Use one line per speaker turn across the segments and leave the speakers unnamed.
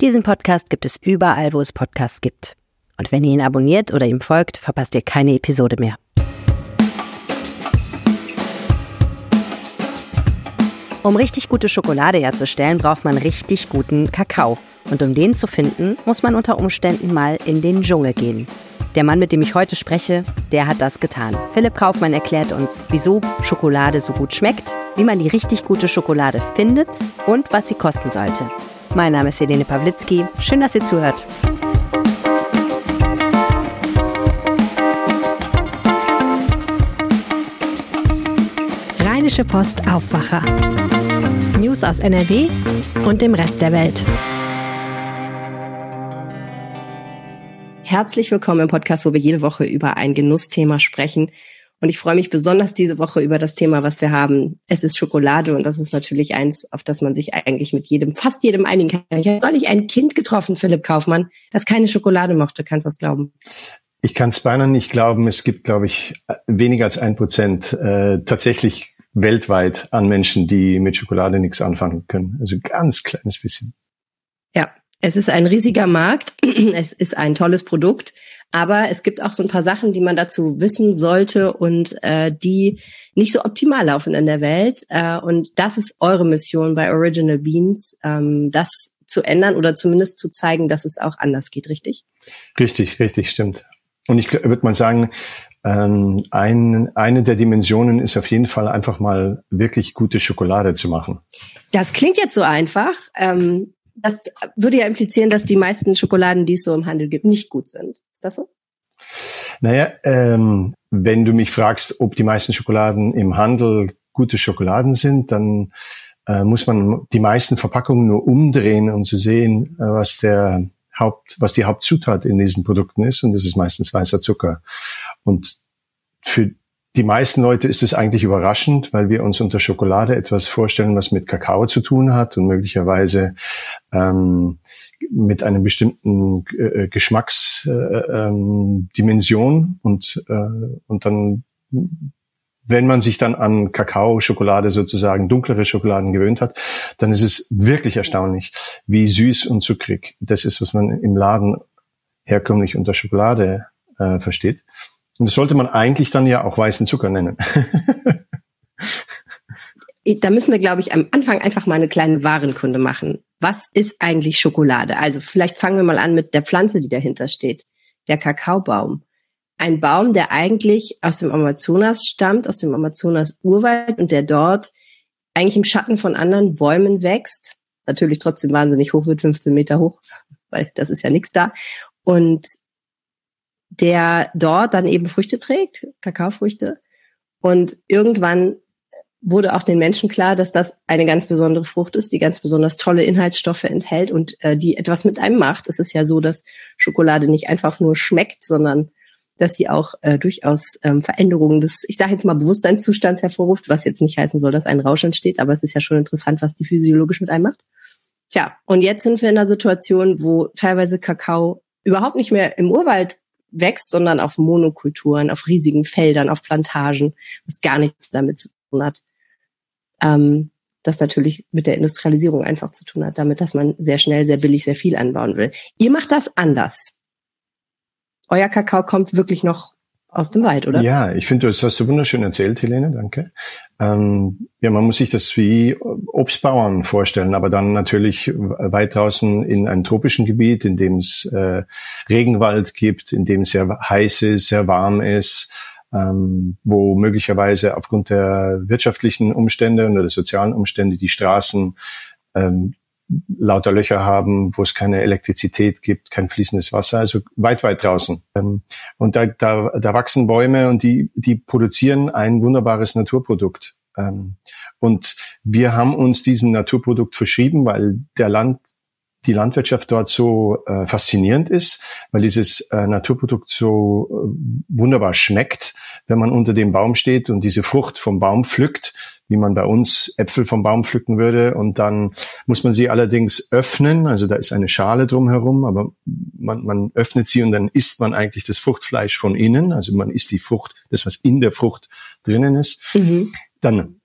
Diesen Podcast gibt es überall, wo es Podcasts gibt. Und wenn ihr ihn abonniert oder ihm folgt, verpasst ihr keine Episode mehr. Um richtig gute Schokolade herzustellen, braucht man richtig guten Kakao. Und um den zu finden, muss man unter Umständen mal in den Dschungel gehen. Der Mann, mit dem ich heute spreche, der hat das getan. Philipp Kaufmann erklärt uns, wieso Schokolade so gut schmeckt, wie man die richtig gute Schokolade findet und was sie kosten sollte. Mein Name ist Helene Pawlitzki. Schön, dass ihr zuhört. Rheinische Post Aufwacher. News aus NRW und dem Rest der Welt. Herzlich willkommen im Podcast, wo wir jede Woche über ein Genussthema sprechen. Und ich freue mich besonders diese Woche über das Thema, was wir haben. Es ist Schokolade und das ist natürlich eins, auf das man sich eigentlich mit jedem, fast jedem einigen kann. Ich habe neulich ein Kind getroffen, Philipp Kaufmann, das keine Schokolade mochte. Kannst du das glauben?
Ich kann es beinahe nicht glauben. Es gibt, glaube ich, weniger als ein Prozent äh, tatsächlich weltweit an Menschen, die mit Schokolade nichts anfangen können. Also ganz kleines bisschen.
Ja, es ist ein riesiger Markt. Es ist ein tolles Produkt. Aber es gibt auch so ein paar Sachen, die man dazu wissen sollte und äh, die nicht so optimal laufen in der Welt. Äh, und das ist eure Mission bei Original Beans, ähm, das zu ändern oder zumindest zu zeigen, dass es auch anders geht, richtig?
Richtig, richtig, stimmt. Und ich würde mal sagen, ähm, ein, eine der Dimensionen ist auf jeden Fall einfach mal wirklich gute Schokolade zu machen.
Das klingt jetzt so einfach. Ähm, das würde ja implizieren, dass die meisten Schokoladen, die es so im Handel gibt, nicht gut sind. Ist das so?
Naja, ähm, wenn du mich fragst, ob die meisten Schokoladen im Handel gute Schokoladen sind, dann äh, muss man die meisten Verpackungen nur umdrehen, um zu sehen, äh, was der Haupt, was die Hauptzutat in diesen Produkten ist. Und das ist meistens weißer Zucker. Und für die meisten Leute ist es eigentlich überraschend, weil wir uns unter Schokolade etwas vorstellen, was mit Kakao zu tun hat und möglicherweise ähm, mit einer bestimmten äh, Geschmacksdimension äh, ähm, und äh, und dann wenn man sich dann an Kakao, Schokolade sozusagen, dunklere Schokoladen gewöhnt hat, dann ist es wirklich erstaunlich, wie süß und zuckrig das ist, was man im Laden herkömmlich unter Schokolade äh, versteht. Und das sollte man eigentlich dann ja auch weißen Zucker nennen.
da müssen wir, glaube ich, am Anfang einfach mal eine kleine Warenkunde machen. Was ist eigentlich Schokolade? Also vielleicht fangen wir mal an mit der Pflanze, die dahinter steht. Der Kakaobaum. Ein Baum, der eigentlich aus dem Amazonas stammt, aus dem Amazonas-Urwald und der dort eigentlich im Schatten von anderen Bäumen wächst. Natürlich trotzdem wahnsinnig hoch wird, 15 Meter hoch, weil das ist ja nichts da. Und der dort dann eben Früchte trägt, Kakaofrüchte. Und irgendwann wurde auch den Menschen klar, dass das eine ganz besondere Frucht ist, die ganz besonders tolle Inhaltsstoffe enthält und äh, die etwas mit einem macht. Es ist ja so, dass Schokolade nicht einfach nur schmeckt, sondern dass sie auch äh, durchaus ähm, Veränderungen des, ich sage jetzt mal, Bewusstseinszustands hervorruft, was jetzt nicht heißen soll, dass ein Rausch entsteht, aber es ist ja schon interessant, was die physiologisch mit einem macht. Tja, und jetzt sind wir in einer Situation, wo teilweise Kakao überhaupt nicht mehr im Urwald wächst, sondern auf Monokulturen, auf riesigen Feldern, auf Plantagen, was gar nichts damit zu tun hat. Ähm, das natürlich mit der Industrialisierung einfach zu tun hat, damit, dass man sehr schnell, sehr billig, sehr viel anbauen will. Ihr macht das anders. Euer Kakao kommt wirklich noch aus dem Wald, oder?
Ja, ich finde, das hast du wunderschön erzählt, Helene, danke. Ähm, ja, man muss sich das wie Obstbauern vorstellen, aber dann natürlich weit draußen in einem tropischen Gebiet, in dem es äh, Regenwald gibt, in dem es sehr heiß ist, sehr warm ist, ähm, wo möglicherweise aufgrund der wirtschaftlichen Umstände oder der sozialen Umstände die Straßen ähm, lauter Löcher haben, wo es keine Elektrizität gibt, kein fließendes Wasser, also weit, weit draußen. Ähm, und da, da, da wachsen Bäume und die, die produzieren ein wunderbares Naturprodukt. Ähm, und wir haben uns diesem Naturprodukt verschrieben, weil der Land, die Landwirtschaft dort so äh, faszinierend ist, weil dieses äh, Naturprodukt so äh, wunderbar schmeckt, wenn man unter dem Baum steht und diese Frucht vom Baum pflückt, wie man bei uns Äpfel vom Baum pflücken würde. Und dann muss man sie allerdings öffnen, also da ist eine Schale drumherum, aber man, man öffnet sie und dann isst man eigentlich das Fruchtfleisch von innen, also man isst die Frucht, das was in der Frucht drinnen ist. Mhm. Dann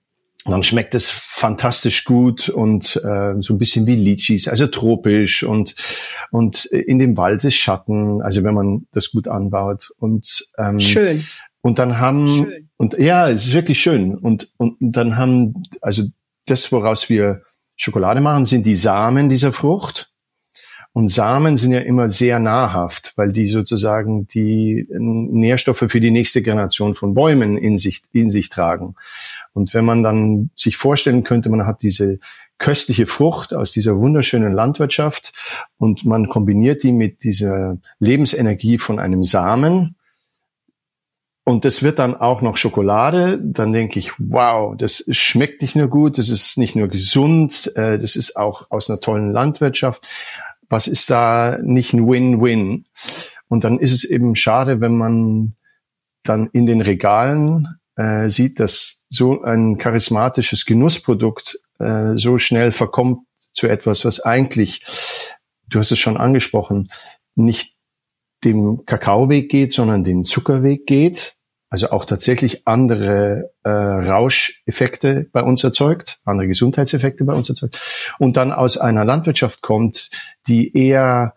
dann schmeckt es fantastisch gut und äh, so ein bisschen wie Litchis, also tropisch und und in dem Wald ist Schatten, also wenn man das gut anbaut und
ähm, schön
und dann haben schön. und ja, es ist wirklich schön und und dann haben also das, woraus wir Schokolade machen, sind die Samen dieser Frucht und Samen sind ja immer sehr nahrhaft, weil die sozusagen die Nährstoffe für die nächste Generation von Bäumen in sich, in sich tragen. Und wenn man dann sich vorstellen könnte, man hat diese köstliche Frucht aus dieser wunderschönen Landwirtschaft und man kombiniert die mit dieser Lebensenergie von einem Samen, und das wird dann auch noch Schokolade, dann denke ich, wow, das schmeckt nicht nur gut, das ist nicht nur gesund, äh, das ist auch aus einer tollen Landwirtschaft was ist da nicht ein Win-Win? Und dann ist es eben schade, wenn man dann in den Regalen äh, sieht, dass so ein charismatisches Genussprodukt äh, so schnell verkommt zu etwas, was eigentlich, du hast es schon angesprochen, nicht dem Kakaoweg geht, sondern den Zuckerweg geht also auch tatsächlich andere äh, Rauscheffekte bei uns erzeugt, andere Gesundheitseffekte bei uns erzeugt und dann aus einer Landwirtschaft kommt, die eher,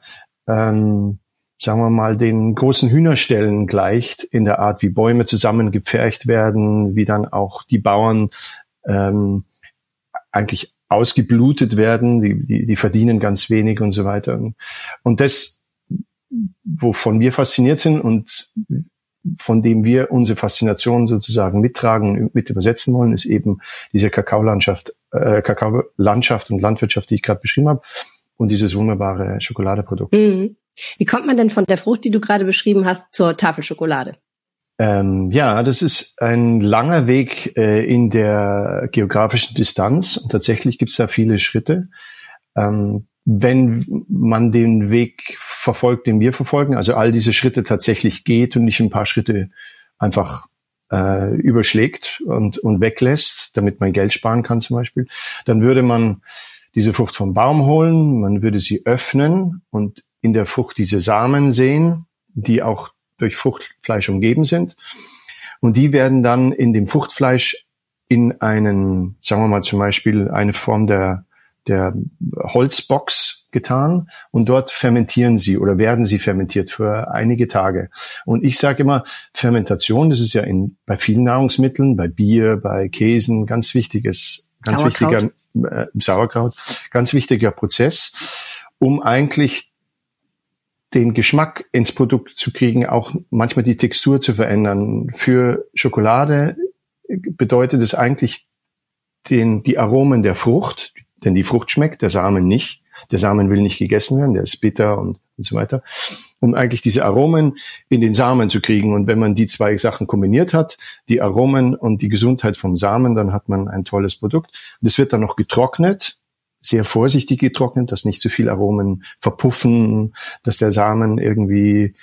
ähm, sagen wir mal, den großen Hühnerstellen gleicht in der Art, wie Bäume zusammengepfercht werden, wie dann auch die Bauern ähm, eigentlich ausgeblutet werden, die, die, die verdienen ganz wenig und so weiter. Und das, wovon wir fasziniert sind und von dem wir unsere Faszination sozusagen mittragen, mit übersetzen wollen, ist eben diese Kakaolandschaft, äh, Kakaolandschaft und Landwirtschaft, die ich gerade beschrieben habe, und dieses wunderbare Schokoladeprodukt. Mhm.
Wie kommt man denn von der Frucht, die du gerade beschrieben hast, zur Tafelschokolade?
Ähm, ja, das ist ein langer Weg äh, in der geografischen Distanz und tatsächlich gibt es da viele Schritte. Ähm, wenn man den Weg verfolgt, den wir verfolgen, also all diese Schritte tatsächlich geht und nicht ein paar Schritte einfach äh, überschlägt und, und weglässt, damit man Geld sparen kann zum Beispiel, dann würde man diese Frucht vom Baum holen, man würde sie öffnen und in der Frucht diese Samen sehen, die auch durch Fruchtfleisch umgeben sind. Und die werden dann in dem Fruchtfleisch in einen, sagen wir mal zum Beispiel eine Form der der Holzbox getan und dort fermentieren sie oder werden sie fermentiert für einige Tage. Und ich sage immer, Fermentation, das ist ja in, bei vielen Nahrungsmitteln, bei Bier, bei Käsen, ganz wichtiges, ganz Sauerkraut. wichtiger äh, Sauerkraut, ganz wichtiger Prozess, um eigentlich den Geschmack ins Produkt zu kriegen, auch manchmal die Textur zu verändern. Für Schokolade bedeutet es eigentlich den, die Aromen der Frucht, denn die Frucht schmeckt, der Samen nicht. Der Samen will nicht gegessen werden, der ist bitter und, und so weiter. Um eigentlich diese Aromen in den Samen zu kriegen. Und wenn man die zwei Sachen kombiniert hat, die Aromen und die Gesundheit vom Samen, dann hat man ein tolles Produkt. Das wird dann noch getrocknet, sehr vorsichtig getrocknet, dass nicht zu viel Aromen verpuffen, dass der Samen irgendwie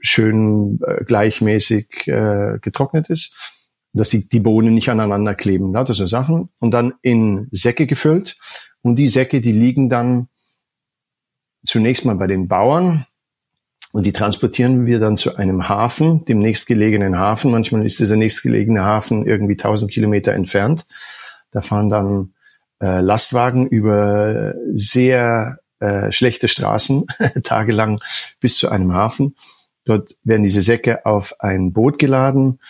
schön äh, gleichmäßig äh, getrocknet ist dass die, die Bohnen nicht aneinander kleben, lauter so Sachen. Und dann in Säcke gefüllt. Und die Säcke, die liegen dann zunächst mal bei den Bauern. Und die transportieren wir dann zu einem Hafen, dem nächstgelegenen Hafen. Manchmal ist dieser nächstgelegene Hafen irgendwie 1000 Kilometer entfernt. Da fahren dann äh, Lastwagen über sehr äh, schlechte Straßen tagelang bis zu einem Hafen. Dort werden diese Säcke auf ein Boot geladen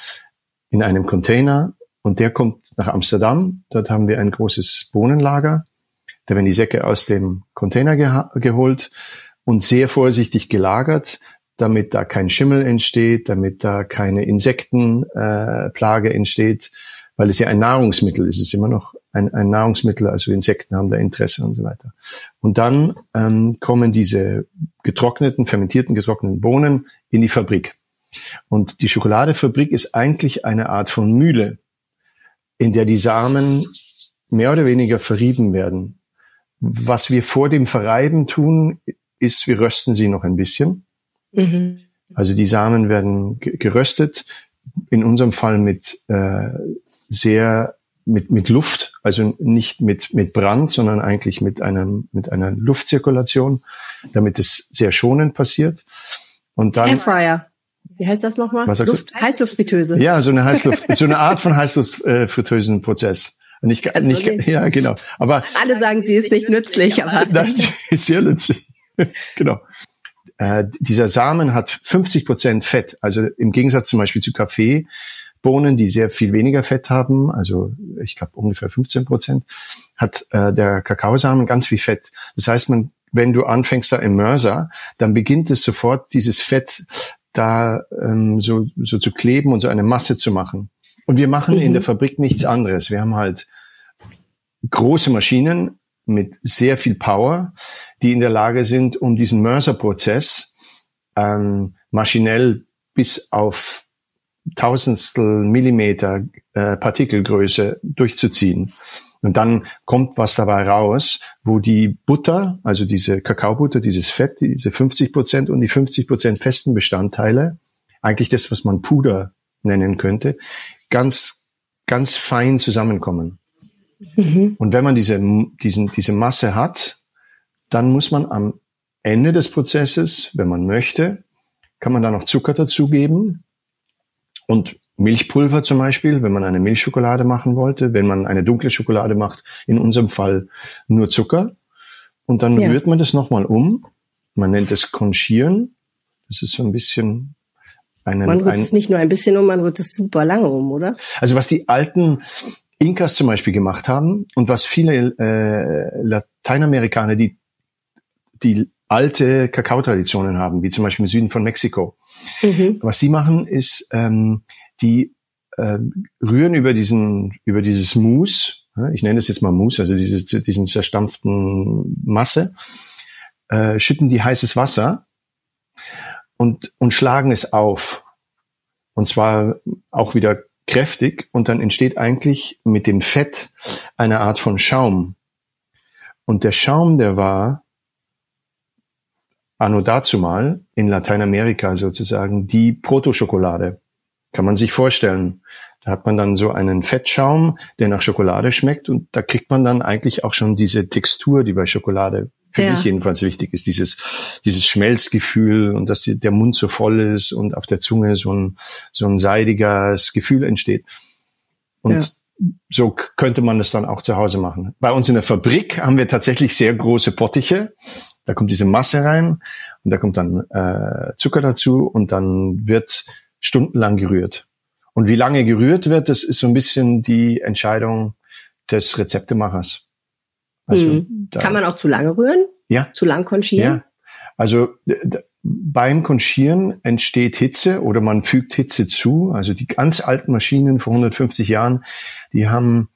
in einem Container und der kommt nach Amsterdam. Dort haben wir ein großes Bohnenlager. Da werden die Säcke aus dem Container geholt und sehr vorsichtig gelagert, damit da kein Schimmel entsteht, damit da keine Insektenplage äh, entsteht, weil es ja ein Nahrungsmittel ist. Es ist immer noch ein, ein Nahrungsmittel, also Insekten haben da Interesse und so weiter. Und dann ähm, kommen diese getrockneten, fermentierten, getrockneten Bohnen in die Fabrik. Und die Schokoladefabrik ist eigentlich eine Art von Mühle, in der die Samen mehr oder weniger verrieben werden. Was wir vor dem Verreiben tun, ist, wir rösten sie noch ein bisschen. Mhm. Also die Samen werden geröstet, in unserem Fall mit äh, sehr mit, mit Luft, also nicht mit, mit Brand, sondern eigentlich mit einem, mit einer Luftzirkulation, damit es sehr schonend passiert.
Und dann. Airfryer wie heißt das nochmal? Was sagst Luft, du? Heißluftfritteuse.
Ja, so eine Heißluft, so eine Art von Heißluftfritteusenprozess. Nicht, also nicht, okay. ja, genau. Aber
alle sagen, sie ist nicht nützlich, aber
nein, sie ist sehr nützlich. genau. Äh, dieser Samen hat 50 Prozent Fett. Also im Gegensatz zum Beispiel zu Kaffeebohnen, die sehr viel weniger Fett haben, also ich glaube ungefähr 15 Prozent, hat äh, der Kakaosamen ganz viel Fett. Das heißt, man, wenn du anfängst da im Mörser, dann beginnt es sofort dieses Fett da ähm, so, so zu kleben und so eine Masse zu machen. Und wir machen mhm. in der Fabrik nichts anderes. Wir haben halt große Maschinen mit sehr viel Power, die in der Lage sind, um diesen Mörserprozess ähm, maschinell bis auf Tausendstel Millimeter äh, Partikelgröße durchzuziehen. Und dann kommt was dabei raus, wo die Butter, also diese Kakaobutter, dieses Fett, diese 50 Prozent und die 50 Prozent festen Bestandteile, eigentlich das, was man Puder nennen könnte, ganz, ganz fein zusammenkommen. Mhm. Und wenn man diese, diesen, diese Masse hat, dann muss man am Ende des Prozesses, wenn man möchte, kann man da noch Zucker dazugeben und Milchpulver zum Beispiel, wenn man eine Milchschokolade machen wollte, wenn man eine dunkle Schokolade macht, in unserem Fall nur Zucker. Und dann ja. rührt man das nochmal um. Man nennt es Conchieren. Das ist so ein bisschen
einen, man rührt ein, es nicht nur ein bisschen um, man rührt es super lange um, oder?
Also was die alten Inkas zum Beispiel gemacht haben und was viele äh, Lateinamerikaner, die die alte Kakaotraditionen haben, wie zum Beispiel im Süden von Mexiko. Mhm. Was die machen, ist, ähm, die äh, rühren über diesen, über dieses Mousse, ich nenne es jetzt mal Mousse, also dieses, diesen zerstampften Masse, äh, schütten die heißes Wasser und, und schlagen es auf. Und zwar auch wieder kräftig und dann entsteht eigentlich mit dem Fett eine Art von Schaum. Und der Schaum, der war anno dazu mal in Lateinamerika sozusagen die Protoschokolade. Kann man sich vorstellen. Da hat man dann so einen Fettschaum, der nach Schokolade schmeckt und da kriegt man dann eigentlich auch schon diese Textur, die bei Schokolade für ja. mich jedenfalls wichtig ist, dieses, dieses Schmelzgefühl und dass der Mund so voll ist und auf der Zunge so ein, so ein seidiges Gefühl entsteht. Und ja. so könnte man das dann auch zu Hause machen. Bei uns in der Fabrik haben wir tatsächlich sehr große Pottiche. Da kommt diese Masse rein und da kommt dann äh, Zucker dazu und dann wird stundenlang gerührt. Und wie lange gerührt wird, das ist so ein bisschen die Entscheidung des Rezeptemachers.
Also hm. Kann man auch zu lange rühren?
Ja.
Zu lang konchieren? Ja.
Also beim Konchieren entsteht Hitze oder man fügt Hitze zu. Also die ganz alten Maschinen vor 150 Jahren, die haben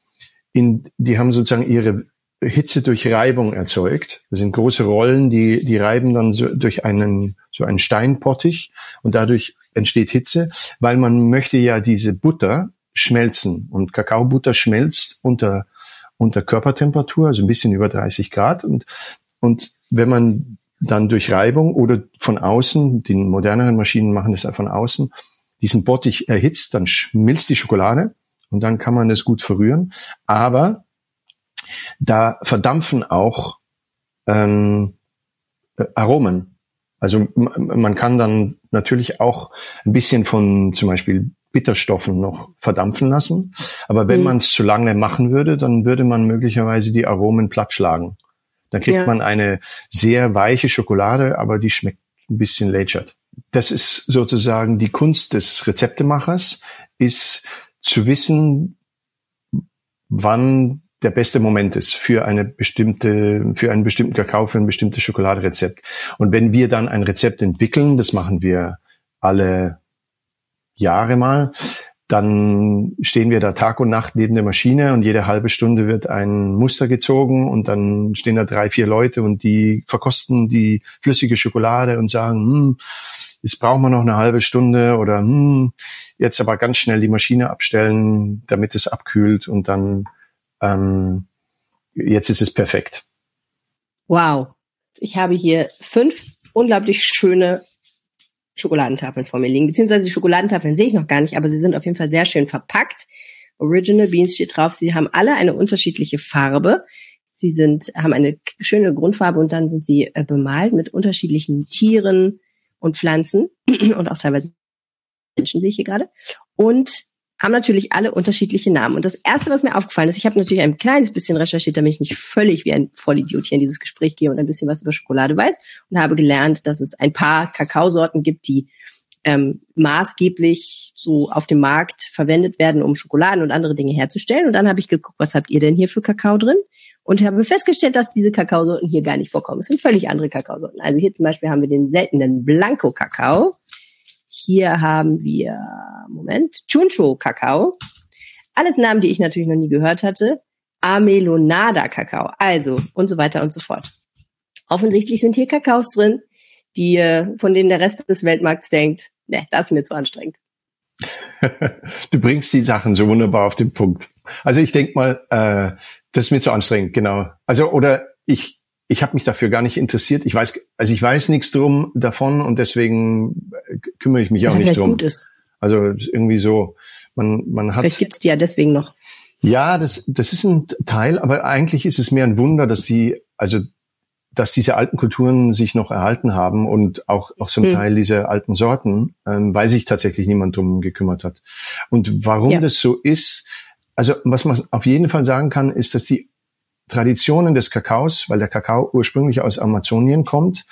in, die haben sozusagen ihre Hitze durch Reibung erzeugt. Das sind große Rollen, die, die reiben dann so durch einen, so einen Steinpottich und dadurch entsteht Hitze, weil man möchte ja diese Butter schmelzen und Kakaobutter schmelzt unter unter Körpertemperatur, also ein bisschen über 30 Grad. Und, und wenn man dann durch Reibung oder von außen, die moderneren Maschinen machen das von außen, diesen Bottich erhitzt, dann schmilzt die Schokolade und dann kann man es gut verrühren. Aber da verdampfen auch ähm, Aromen. Also man kann dann natürlich auch ein bisschen von zum Beispiel Bitterstoffen noch verdampfen lassen. Aber wenn mhm. man es zu lange machen würde, dann würde man möglicherweise die Aromen plattschlagen. Dann kriegt ja. man eine sehr weiche Schokolade, aber die schmeckt ein bisschen lätschert. Das ist sozusagen die Kunst des Rezeptemachers, ist zu wissen, wann der beste Moment ist für eine bestimmte, für einen bestimmten Kakao, für ein bestimmtes Schokoladerezept. Und wenn wir dann ein Rezept entwickeln, das machen wir alle Jahre mal, dann stehen wir da Tag und Nacht neben der Maschine und jede halbe Stunde wird ein Muster gezogen und dann stehen da drei, vier Leute und die verkosten die flüssige Schokolade und sagen, hm, jetzt brauchen wir noch eine halbe Stunde oder hm, jetzt aber ganz schnell die Maschine abstellen, damit es abkühlt und dann ähm, jetzt ist es perfekt.
Wow. Ich habe hier fünf unglaublich schöne Schokoladentafeln vor mir liegen. Beziehungsweise die Schokoladentafeln sehe ich noch gar nicht, aber sie sind auf jeden Fall sehr schön verpackt. Original Beans steht drauf. Sie haben alle eine unterschiedliche Farbe. Sie sind, haben eine schöne Grundfarbe und dann sind sie äh, bemalt mit unterschiedlichen Tieren und Pflanzen und auch teilweise Menschen sehe ich hier gerade. Und haben natürlich alle unterschiedliche Namen. Und das Erste, was mir aufgefallen ist, ich habe natürlich ein kleines bisschen recherchiert, damit ich nicht völlig wie ein Vollidiot hier in dieses Gespräch gehe und ein bisschen was über Schokolade weiß und habe gelernt, dass es ein paar Kakaosorten gibt, die ähm, maßgeblich so auf dem Markt verwendet werden, um Schokoladen und andere Dinge herzustellen. Und dann habe ich geguckt, was habt ihr denn hier für Kakao drin? Und habe festgestellt, dass diese Kakaosorten hier gar nicht vorkommen. Es sind völlig andere Kakaosorten. Also hier zum Beispiel haben wir den seltenen Blanco-Kakao. Hier haben wir, Moment, Chuncho-Kakao. Alles Namen, die ich natürlich noch nie gehört hatte. Amelonada-Kakao. Also und so weiter und so fort. Offensichtlich sind hier Kakaos drin, die, äh, von denen der Rest des Weltmarkts denkt, ne, das ist mir zu anstrengend.
du bringst die Sachen so wunderbar auf den Punkt. Also ich denke mal, äh, das ist mir zu anstrengend, genau. Also oder ich ich habe mich dafür gar nicht interessiert. Ich weiß also ich weiß nichts drum davon und deswegen äh, kümmere ich mich auch nicht drum. Gut ist. Also irgendwie so man man hat
Vielleicht gibt's die ja deswegen noch.
Ja, das das ist ein Teil, aber eigentlich ist es mehr ein Wunder, dass die also dass diese alten Kulturen sich noch erhalten haben und auch, auch zum mhm. Teil diese alten Sorten, ähm, weil sich tatsächlich niemand drum gekümmert hat. Und warum ja. das so ist, also was man auf jeden Fall sagen kann, ist, dass die Traditionen des Kakaos, weil der Kakao ursprünglich aus Amazonien kommt,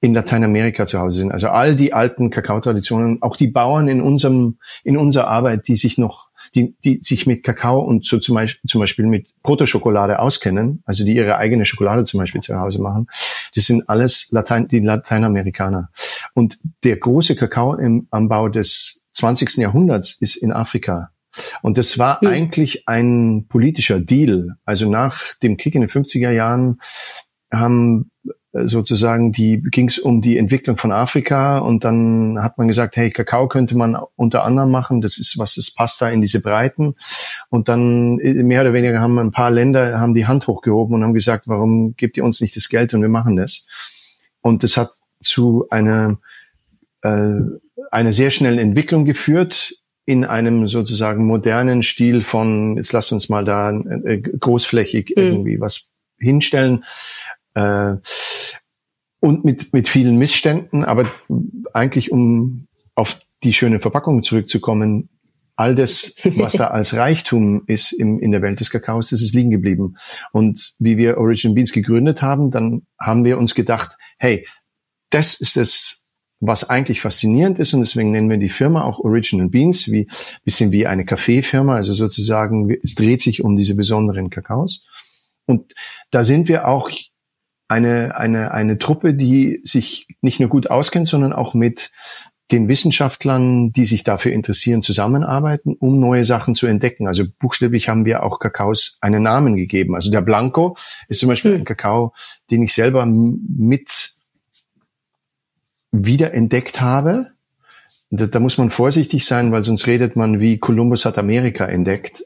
in Lateinamerika zu Hause sind. Also all die alten Kakaotraditionen, auch die Bauern in unserem, in unserer Arbeit, die sich noch, die, die sich mit Kakao und so zum Beispiel, zum Beispiel mit Protoschokolade auskennen, also die ihre eigene Schokolade zum Beispiel zu Hause machen, das sind alles Latein, die Lateinamerikaner. Und der große Kakao im Anbau des 20. Jahrhunderts ist in Afrika. Und das war hm. eigentlich ein politischer Deal. Also nach dem Krieg in den 50er Jahren haben sozusagen die ging es um die Entwicklung von Afrika und dann hat man gesagt, hey, Kakao könnte man unter anderem machen, das ist was, das passt da in diese Breiten und dann äh, mehr oder weniger haben ein paar Länder haben die Hand hochgehoben und haben gesagt, warum gebt ihr uns nicht das Geld und wir machen das und das hat zu einer äh, einer sehr schnellen Entwicklung geführt in einem sozusagen modernen Stil von jetzt lasst uns mal da äh, großflächig mhm. irgendwie was hinstellen äh, und mit, mit vielen Missständen, aber eigentlich um auf die schöne Verpackung zurückzukommen, all das, was da als Reichtum ist im, in der Welt des Kakaos, das ist liegen geblieben. Und wie wir Origin Beans gegründet haben, dann haben wir uns gedacht, hey, das ist das, was eigentlich faszinierend ist und deswegen nennen wir die Firma auch Original Beans, wie bisschen wie eine Kaffeefirma, also sozusagen es dreht sich um diese besonderen Kakaos. Und da sind wir auch eine, eine, eine Truppe, die sich nicht nur gut auskennt, sondern auch mit den Wissenschaftlern, die sich dafür interessieren, zusammenarbeiten, um neue Sachen zu entdecken. Also buchstäblich haben wir auch Kakaos einen Namen gegeben. Also der Blanco ist zum Beispiel hm. ein Kakao, den ich selber mit wiederentdeckt habe. Da, da muss man vorsichtig sein, weil sonst redet man wie Kolumbus hat Amerika entdeckt.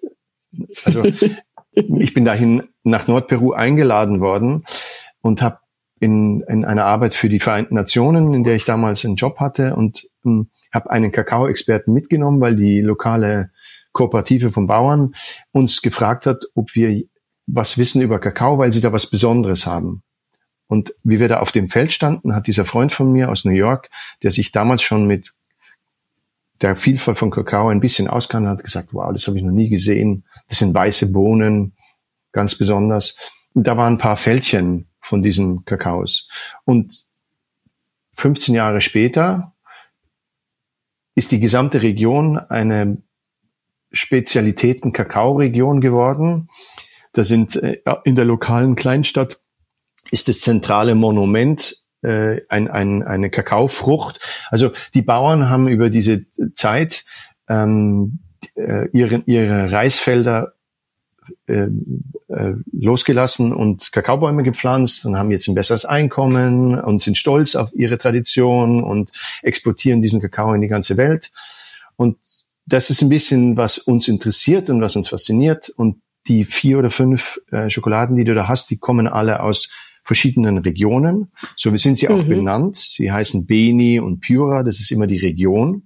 Also ich bin dahin nach Nordperu eingeladen worden und habe in, in einer Arbeit für die Vereinten Nationen, in der ich damals einen Job hatte und ähm, habe einen Kakao-Experten mitgenommen, weil die lokale Kooperative von Bauern uns gefragt hat, ob wir was wissen über Kakao, weil sie da was Besonderes haben. Und wie wir da auf dem Feld standen, hat dieser Freund von mir aus New York, der sich damals schon mit der Vielfalt von Kakao ein bisschen auskannte, hat gesagt, wow, das habe ich noch nie gesehen. Das sind weiße Bohnen, ganz besonders. Und da waren ein paar Fältchen von diesen Kakaos. Und 15 Jahre später ist die gesamte Region eine Spezialitäten-Kakao-Region geworden. Da sind äh, in der lokalen Kleinstadt ist das zentrale Monument äh, ein, ein, eine Kakaofrucht. Also die Bauern haben über diese Zeit ähm, äh, ihre, ihre Reisfelder äh, äh, losgelassen und Kakaobäume gepflanzt und haben jetzt ein besseres Einkommen und sind stolz auf ihre Tradition und exportieren diesen Kakao in die ganze Welt. Und das ist ein bisschen, was uns interessiert und was uns fasziniert. Und die vier oder fünf äh, Schokoladen, die du da hast, die kommen alle aus verschiedenen Regionen. So sind sie auch mhm. benannt. Sie heißen Beni und Pura. Das ist immer die Region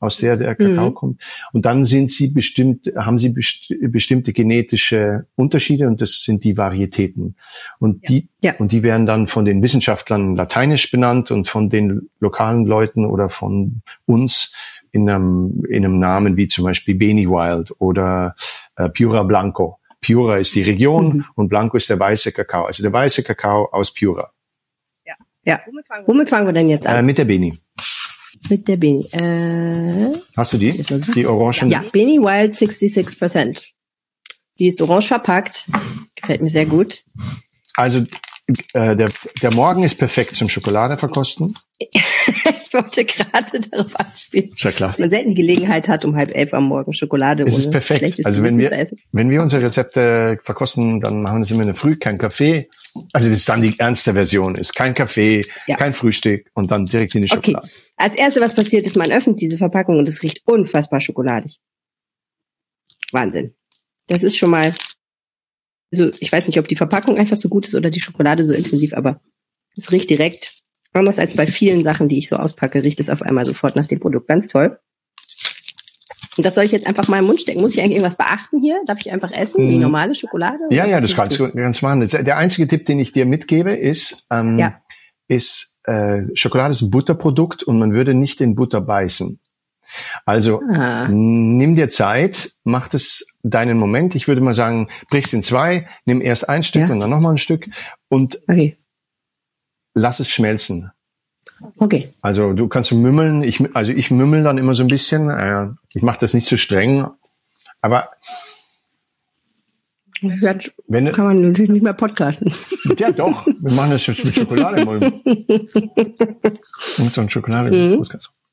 aus der der Kakao mhm. kommt. Und dann sind sie bestimmt, haben sie best bestimmte genetische Unterschiede und das sind die Varietäten. Und ja. die, ja. und die werden dann von den Wissenschaftlern lateinisch benannt und von den lokalen Leuten oder von uns in einem, in einem Namen wie zum Beispiel Beni Wild oder äh, Pura Blanco. Pura ist die Region mhm. und Blanco ist der weiße Kakao. Also der weiße Kakao aus Pura.
Ja. ja. Womit fangen wir denn jetzt an?
Äh, mit der Beni.
Mit der Beni. Äh,
Hast du die? Die Orangen?
Ja, Beni Wild 66%. Die ist orange verpackt. Gefällt mir sehr gut.
Also äh, der, der Morgen ist perfekt zum Schokolade verkosten.
ich wollte gerade darauf anspielen,
ja
dass man selten die Gelegenheit hat, um halb elf am Morgen Schokolade
es ist perfekt. Also wenn wir, wenn wir unsere Rezepte verkosten, dann machen wir das immer in der Früh, kein Kaffee. Also das ist dann die ernste Version, ist kein Kaffee, ja. kein Frühstück und dann direkt in die Schokolade. Okay.
Als erste, was passiert ist, man öffnet diese Verpackung und es riecht unfassbar schokoladig. Wahnsinn. Das ist schon mal also ich weiß nicht, ob die Verpackung einfach so gut ist oder die Schokolade so intensiv, aber es riecht direkt, anders als bei vielen Sachen, die ich so auspacke, riecht es auf einmal sofort nach dem Produkt. Ganz toll. Und das soll ich jetzt einfach mal im Mund stecken. Muss ich eigentlich irgendwas beachten hier? Darf ich einfach essen, wie mhm. normale Schokolade?
Ja, ja, das kannst du ganz machen. Der einzige Tipp, den ich dir mitgebe, ist, ähm, ja. ist äh, Schokolade ist ein Butterprodukt und man würde nicht in Butter beißen. Also ah. nimm dir Zeit, mach das deinen Moment. Ich würde mal sagen, brich's in zwei, nimm erst ein Stück ja. und dann nochmal ein Stück und okay. Lass es schmelzen.
Okay.
Also du kannst mümmeln, ich, also ich mümmel dann immer so ein bisschen. Äh, ich mache das nicht so streng, aber
das wenn, kann man natürlich nicht mehr podcasten.
Ja, doch. Wir machen das jetzt mit Schokolade. mit so Schokolade. Mhm.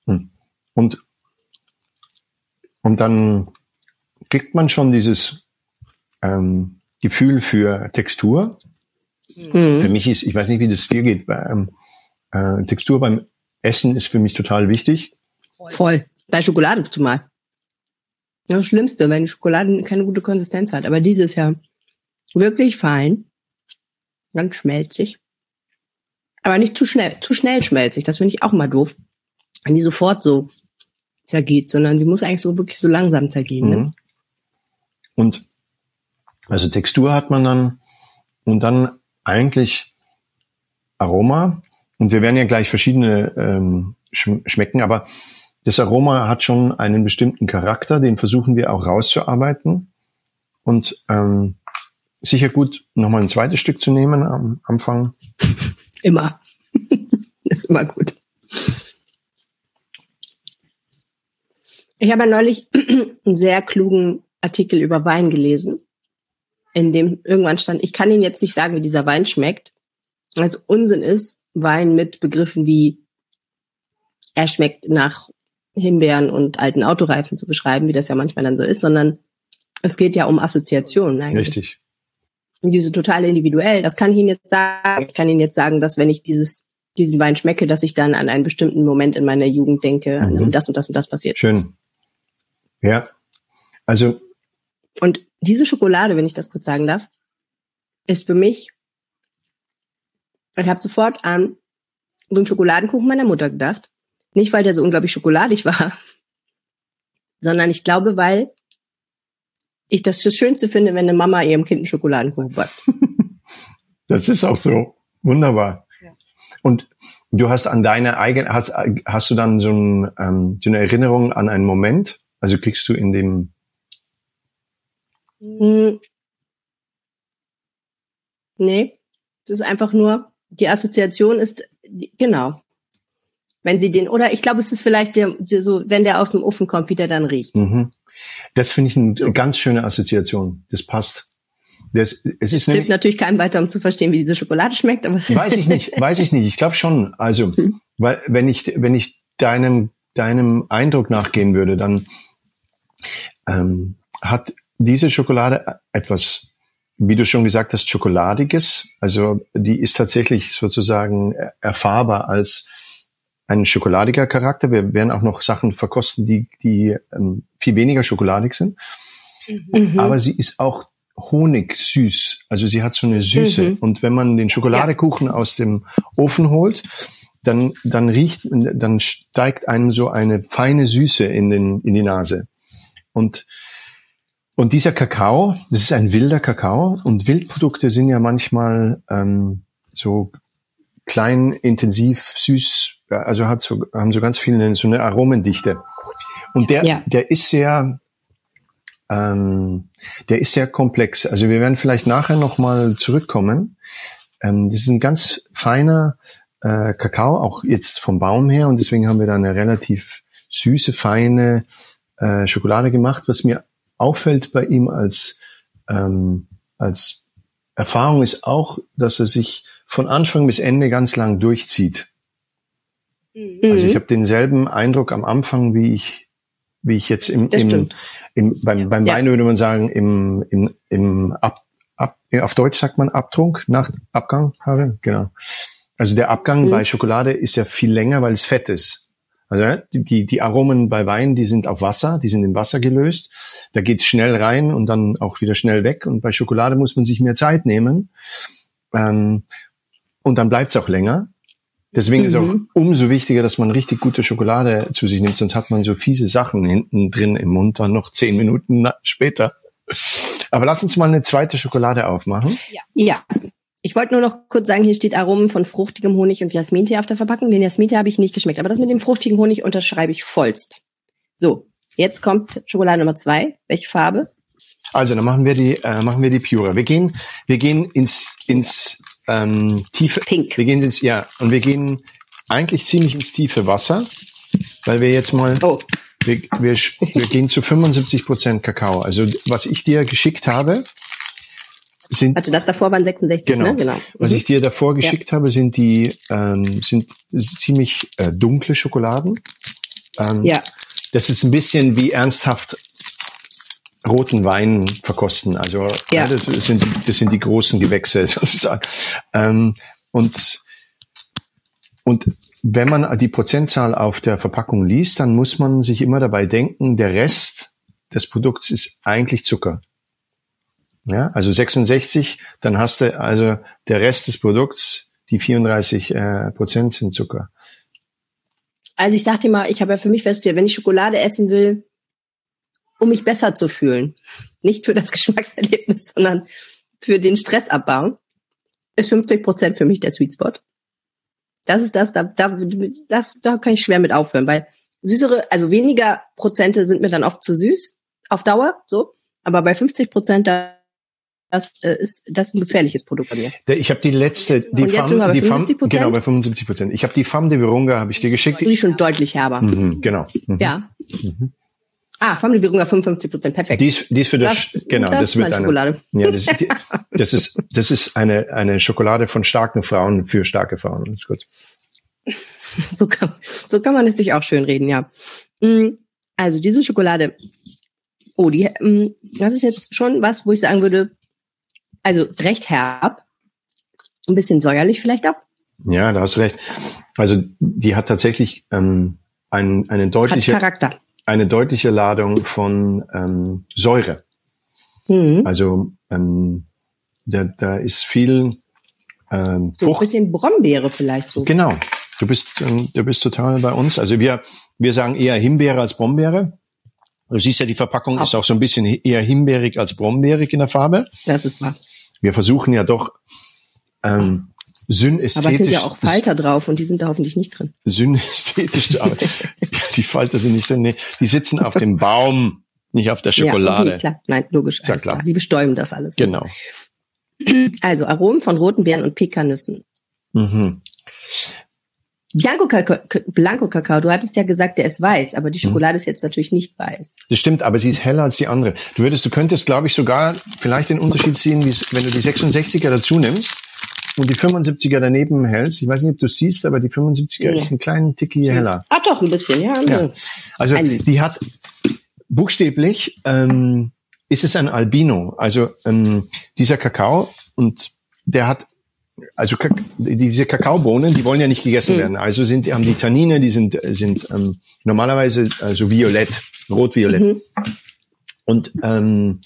Hm. Und und dann kriegt man schon dieses ähm, Gefühl für Textur. Mhm. Für mich ist, ich weiß nicht, wie das dir geht, bei, ähm, äh, Textur beim Essen ist für mich total wichtig.
Voll. Bei Schokolade zumal. Das Schlimmste, wenn Schokolade keine gute Konsistenz hat. Aber dieses ja wirklich fein, ganz schmelzig. Aber nicht zu schnell, zu schnell schmelzig. Das finde ich auch immer doof. Wenn die sofort so zergeht, sondern sie muss eigentlich so wirklich so langsam zergehen. Ne? Mhm.
Und also Textur hat man dann und dann eigentlich Aroma. Und wir werden ja gleich verschiedene ähm, schmecken, aber das Aroma hat schon einen bestimmten Charakter, den versuchen wir auch rauszuarbeiten. Und ähm, sicher gut, nochmal ein zweites Stück zu nehmen am Anfang.
Immer. das ist immer gut. Ich habe neulich einen sehr klugen Artikel über Wein gelesen, in dem irgendwann stand, ich kann Ihnen jetzt nicht sagen, wie dieser Wein schmeckt. Also Unsinn ist, Wein mit Begriffen wie er schmeckt nach Himbeeren und alten Autoreifen zu beschreiben, wie das ja manchmal dann so ist, sondern es geht ja um Assoziationen eigentlich.
Richtig.
Und diese total individuell. Das kann ich Ihnen jetzt sagen. Ich kann Ihnen jetzt sagen, dass wenn ich dieses, diesen Wein schmecke, dass ich dann an einen bestimmten Moment in meiner Jugend denke, mhm. an das und das und das passiert
Schön.
ist.
Ja. Also.
Und diese Schokolade, wenn ich das kurz sagen darf, ist für mich, ich habe sofort an so einen Schokoladenkuchen meiner Mutter gedacht. Nicht, weil der so unglaublich schokoladig war, sondern ich glaube, weil ich das das Schönste finde, wenn eine Mama ihrem Kind einen Schokoladenkuchen backt.
Das ist auch so. Wunderbar. Ja. Und du hast an deine eigene, hast, hast du dann so, ein, ähm, so eine Erinnerung an einen Moment, also kriegst du in dem
hm. Nee, es ist einfach nur, die Assoziation ist, genau. Wenn sie den, oder ich glaube, es ist vielleicht der, so, wenn der aus dem Ofen kommt, wie der dann riecht.
Mhm. Das finde ich eine ganz schöne Assoziation. Das passt. Das, es ist
hilft natürlich keinem weiter, um zu verstehen, wie diese Schokolade schmeckt. Aber
weiß ich nicht, weiß ich nicht. Ich glaube schon. Also, hm. weil wenn ich wenn ich deinem deinem Eindruck nachgehen würde, dann ähm, hat diese Schokolade etwas, wie du schon gesagt hast, Schokoladiges. Also die ist tatsächlich sozusagen erfahrbar als ein schokoladiger Charakter. Wir werden auch noch Sachen verkosten, die, die ähm, viel weniger schokoladig sind. Mhm. Aber sie ist auch Honig süß. Also sie hat so eine Süße. Mhm. Und wenn man den Schokoladekuchen ja. aus dem Ofen holt, dann, dann riecht, dann steigt einem so eine feine Süße in den, in die Nase. Und, und dieser Kakao, das ist ein wilder Kakao und Wildprodukte sind ja manchmal ähm, so klein, intensiv, süß, also hat so, haben so ganz viele so eine Aromendichte. Und der, ja. der ist sehr, ähm, der ist sehr komplex. Also wir werden vielleicht nachher nochmal zurückkommen. Ähm, das ist ein ganz feiner äh, Kakao, auch jetzt vom Baum her. Und deswegen haben wir da eine relativ süße, feine äh, Schokolade gemacht. Was mir auffällt bei ihm als, ähm, als Erfahrung ist auch, dass er sich von Anfang bis Ende ganz lang durchzieht. Mhm. Also ich habe denselben Eindruck am Anfang, wie ich, wie ich jetzt im, im, im beim, beim ja. Wein würde man sagen, im, im, im Ab, Ab, auf Deutsch sagt man Abtrunk, nach Abgang habe, genau. Also der Abgang mhm. bei Schokolade ist ja viel länger, weil es Fett ist. Also die, die Aromen bei Wein, die sind auf Wasser, die sind in Wasser gelöst. Da geht's schnell rein und dann auch wieder schnell weg. Und bei Schokolade muss man sich mehr Zeit nehmen. Ähm, und dann bleibt's auch länger. Deswegen mhm. ist auch umso wichtiger, dass man richtig gute Schokolade zu sich nimmt, sonst hat man so fiese Sachen hinten drin im Mund dann noch zehn Minuten später. Aber lass uns mal eine zweite Schokolade aufmachen.
Ja. ja. Ich wollte nur noch kurz sagen, hier steht Aromen von fruchtigem Honig und Jasmintee auf der Verpackung. Den Jasmintee habe ich nicht geschmeckt, aber das mit dem fruchtigen Honig unterschreibe ich vollst. So, jetzt kommt Schokolade Nummer zwei. Welche Farbe?
Also, dann machen wir die, äh, machen wir die Pure. Wir gehen, wir gehen ins, ins ähm, tiefe.
Pink.
Wir gehen ins, ja, und wir gehen eigentlich ziemlich ins tiefe Wasser, weil wir jetzt mal. Oh. Wir, wir, wir gehen zu 75 Prozent Kakao. Also was ich dir geschickt habe, sind.
Also das davor waren 66,
genau. ne? Genau. Was mhm. ich dir davor geschickt ja. habe, sind die ähm, sind ziemlich äh, dunkle Schokoladen. Ähm, ja. Das ist ein bisschen wie ernsthaft roten Wein verkosten. Also ja. das, sind, das sind die großen Gewächse sozusagen. Ähm, und, und wenn man die Prozentzahl auf der Verpackung liest, dann muss man sich immer dabei denken, der Rest des Produkts ist eigentlich Zucker. Ja, also 66, dann hast du also der Rest des Produkts, die 34 äh, Prozent sind Zucker.
Also ich sag dir mal, ich habe ja für mich festgestellt, wenn ich Schokolade essen will, um mich besser zu fühlen, nicht für das Geschmackserlebnis, sondern für den Stressabbau, ist 50 Prozent für mich der Sweet Spot. Das ist das, da, da, das, da kann ich schwer mit aufhören, weil süßere, also weniger Prozente sind mir dann oft zu süß auf Dauer, so. Aber bei 50 Prozent, da das äh, ist das ist ein gefährliches Produkt bei mir.
Ich habe die letzte, die Femme, die Femme, genau bei 75 Prozent. Ich habe die Femme de Virunga, habe ich dir geschickt.
Die schon deutlich herber.
Mhm, genau.
Mhm. Ja. Mhm. Ah, de Virunga 55 Prozent, perfekt.
Die ist, die ist für das, das genau, das, das wird eine Schokolade. Ja, das ist, die, das ist das ist eine eine Schokolade von starken Frauen für starke Frauen. Das ist gut.
so kann so kann man es sich auch schön reden, ja. Mm, also diese Schokolade. Oh, die, mm, das ist jetzt schon was, wo ich sagen würde, also recht herb, ein bisschen säuerlich vielleicht auch.
Ja, da hast du recht. Also die hat tatsächlich ähm, ein, eine deutliche
Charakter.
eine deutliche Ladung von ähm, Säure. Mhm. Also ähm, da, da ist viel ähm,
so Frucht. ein bisschen Brombeere vielleicht so.
Genau. Du bist ähm, du bist total bei uns. Also wir wir sagen eher Himbeere als Brombeere. Du siehst ja, die Verpackung auch. ist auch so ein bisschen eher himbeerig als brombeerig in der Farbe.
Das ist wahr
wir versuchen ja doch ähm, synästhetisch. Aber es
sind ja auch Falter drauf und die sind da hoffentlich nicht drin.
Synästhetisch zu arbeiten. die Falter sind nicht drin. Nee, die sitzen auf dem Baum, nicht auf der Schokolade. Ja, okay,
klar. Nein, logisch. Ja, klar. klar. Die bestäuben das alles.
Genau.
Also Aromen von roten Beeren und Pekannüssen. Mhm. Bianco Kakao, Blanco Kakao, du hattest ja gesagt, der ist weiß, aber die mhm. Schokolade mhm. ist jetzt natürlich nicht weiß.
Das stimmt, aber sie ist heller als die andere. Du würdest, du könntest, glaube ich, sogar vielleicht den Unterschied sehen, wenn du die 66er dazu nimmst und die 75er daneben hältst. Ich weiß nicht, ob du siehst, aber die 75er ja. ist ein kleinen Ticki heller.
Ah, doch, ein bisschen, ja.
ja. Also die hat buchstäblich ähm, ist es ein Albino. Also ähm, dieser Kakao und der hat also diese Kakaobohnen, die wollen ja nicht gegessen mhm. werden. Also sind, haben die Tannine, die sind, sind ähm, normalerweise also violett, rot-violett. Mhm. Und ähm,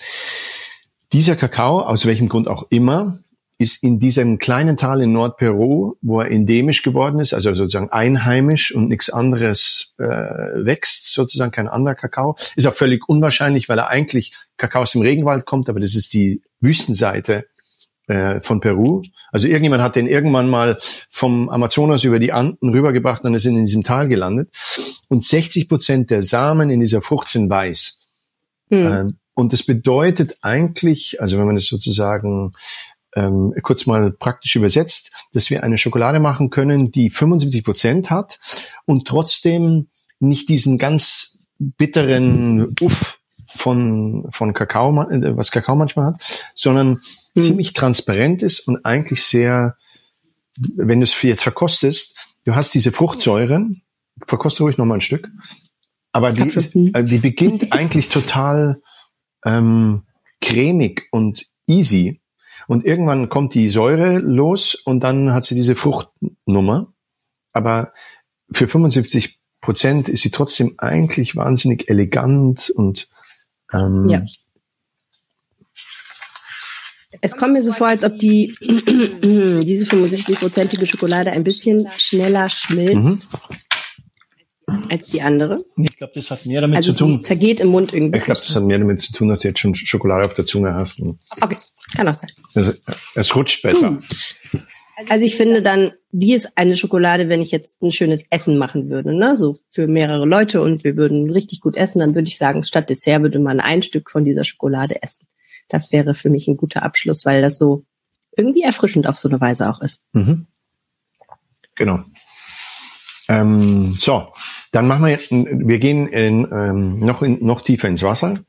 dieser Kakao, aus welchem Grund auch immer, ist in diesem kleinen Tal in Nordperu, wo er endemisch geworden ist, also sozusagen einheimisch und nichts anderes äh, wächst, sozusagen kein anderer Kakao. Ist auch völlig unwahrscheinlich, weil er eigentlich Kakao aus dem Regenwald kommt, aber das ist die Wüstenseite äh, von Peru. Also irgendjemand hat den irgendwann mal vom Amazonas über die Anden rübergebracht und ist in diesem Tal gelandet. Und 60 Prozent der Samen in dieser Frucht sind weiß. Hm. Ähm, und das bedeutet eigentlich, also wenn man es sozusagen ähm, kurz mal praktisch übersetzt, dass wir eine Schokolade machen können, die 75 Prozent hat und trotzdem nicht diesen ganz bitteren Uff von, von Kakao, äh, was Kakao manchmal hat, sondern hm. ziemlich transparent ist und eigentlich sehr, wenn du es jetzt verkostest, du hast diese Fruchtsäuren, verkoste ruhig noch mal ein Stück, aber die, ist, äh, die beginnt eigentlich total ähm, cremig und easy. Und irgendwann kommt die Säure los und dann hat sie diese Fruchtnummer. Aber für 75 Prozent ist sie trotzdem eigentlich wahnsinnig elegant und ähm, ja.
Es kommt mir so vor, als ob die diese 75-prozentige Schokolade ein bisschen schneller schmilzt mhm als die andere.
Ich glaube, das hat mehr damit
also
zu tun.
zergeht im Mund irgendwie.
Ich glaube, das hat mehr damit zu tun, dass du jetzt schon Schokolade auf der Zunge hast.
Okay, kann auch sein.
Also, es rutscht besser.
Gut. Also ich finde dann, die ist eine Schokolade, wenn ich jetzt ein schönes Essen machen würde, ne? So für mehrere Leute und wir würden richtig gut essen, dann würde ich sagen, statt Dessert würde man ein Stück von dieser Schokolade essen. Das wäre für mich ein guter Abschluss, weil das so irgendwie erfrischend auf so eine Weise auch ist. Mhm.
Genau. Ähm, so, dann machen wir, wir gehen in, ähm, noch, in, noch tiefer ins Wasser.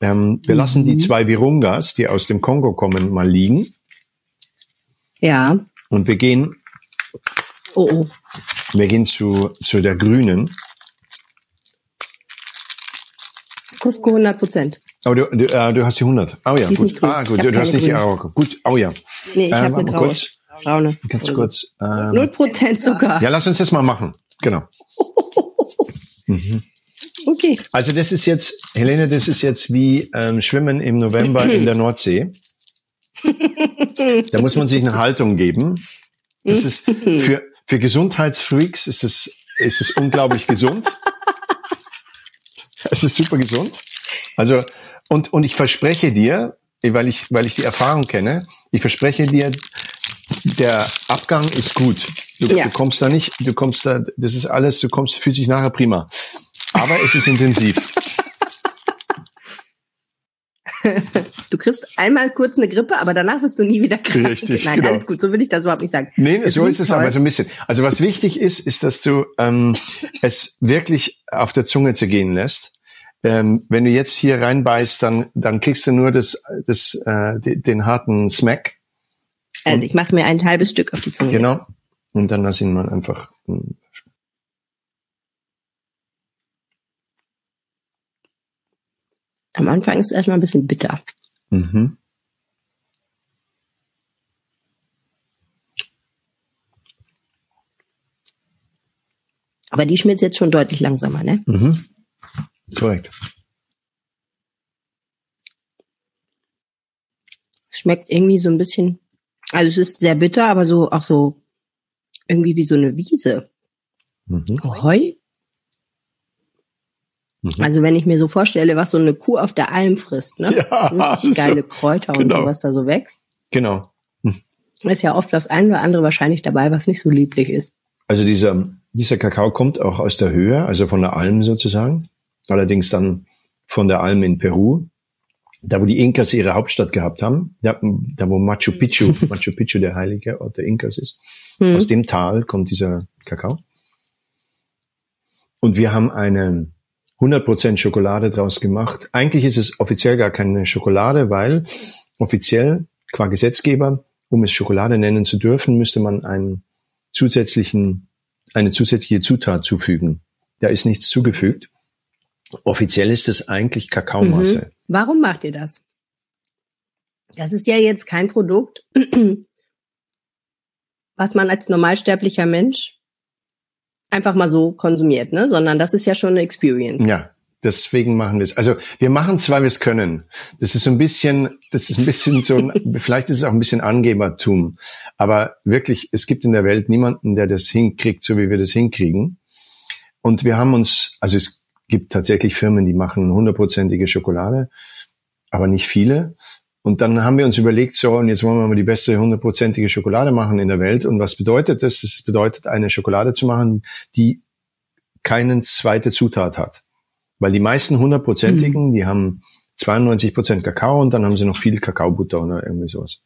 Ähm, wir mhm. lassen die zwei Virungas, die aus dem Kongo kommen, mal liegen.
Ja.
Und wir gehen,
oh, oh.
wir gehen zu, zu der grünen.
Cusco 100 Prozent.
Oh, du, du, äh, du hast die 100. Oh ja, gut. Ah, gut, du, du hast nicht die Arauco. Gut, oh ja.
Nee, ich äh, habe eine graue.
Kurz. Braune. Ganz kurz.
Ähm, Null ähm, Prozent Zucker.
Ja, lass uns das mal machen. Genau.
Mhm. Okay.
Also das ist jetzt, Helene, das ist jetzt wie ähm, Schwimmen im November in der Nordsee. Da muss man sich eine Haltung geben. Das ist für, für Gesundheitsfreaks ist es, ist es unglaublich gesund. Es ist super gesund. Also, und, und ich verspreche dir, weil ich, weil ich die Erfahrung kenne, ich verspreche dir, der Abgang ist gut. Du, ja. du kommst da nicht, du kommst da, das ist alles, du kommst, fühlt sich nachher prima. Aber es ist intensiv.
Du kriegst einmal kurz eine Grippe, aber danach wirst du nie wieder krank.
Richtig,
Nein, genau. alles gut, so will ich das überhaupt nicht sagen.
Nee, es so ist es toll. aber so ein bisschen. Also was wichtig ist, ist, dass du ähm, es wirklich auf der Zunge zergehen lässt. Ähm, wenn du jetzt hier reinbeißt, dann, dann kriegst du nur das, das, äh, den, den harten Smack.
Also ich mache mir ein halbes Stück auf die Zunge.
Genau. Jetzt. Und dann lass ihn mal einfach. Hm,
Am Anfang ist es erstmal ein bisschen bitter. Mhm. Aber die schmilzt jetzt schon deutlich langsamer, ne? Mhm.
Korrekt.
Schmeckt irgendwie so ein bisschen, also es ist sehr bitter, aber so auch so irgendwie wie so eine Wiese. Mhm. Heu? Mhm. Also wenn ich mir so vorstelle, was so eine Kuh auf der Alm frisst, ne? Ja, Richtig geile so, Kräuter genau. und so, was da so wächst.
Genau.
Hm. Ist ja oft das eine oder andere wahrscheinlich dabei, was nicht so lieblich ist.
Also dieser, dieser Kakao kommt auch aus der Höhe, also von der Alm sozusagen. Allerdings dann von der Alm in Peru da wo die Inkas ihre Hauptstadt gehabt haben, da, da wo Machu Picchu, Machu Picchu der heilige Ort der Inkas ist, mhm. aus dem Tal kommt dieser Kakao. Und wir haben eine 100% Schokolade draus gemacht. Eigentlich ist es offiziell gar keine Schokolade, weil offiziell qua Gesetzgeber, um es Schokolade nennen zu dürfen, müsste man einen zusätzlichen, eine zusätzliche Zutat zufügen. Da ist nichts zugefügt. Offiziell ist es eigentlich Kakaomasse.
Mhm. Warum macht ihr das? Das ist ja jetzt kein Produkt, was man als normalsterblicher Mensch einfach mal so konsumiert, ne? Sondern das ist ja schon eine Experience.
Ja, deswegen machen wir es. Also wir machen zwar, wir es können. Das ist so ein bisschen, das ist ein bisschen so, ein, vielleicht ist es auch ein bisschen Angebertum, aber wirklich, es gibt in der Welt niemanden, der das hinkriegt, so wie wir das hinkriegen. Und wir haben uns, also es gibt tatsächlich Firmen, die machen hundertprozentige Schokolade, aber nicht viele. Und dann haben wir uns überlegt, so, und jetzt wollen wir mal die beste hundertprozentige Schokolade machen in der Welt. Und was bedeutet das? Das bedeutet, eine Schokolade zu machen, die keinen zweite Zutat hat. Weil die meisten hundertprozentigen, mhm. die haben 92 Prozent Kakao und dann haben sie noch viel Kakaobutter oder irgendwie sowas.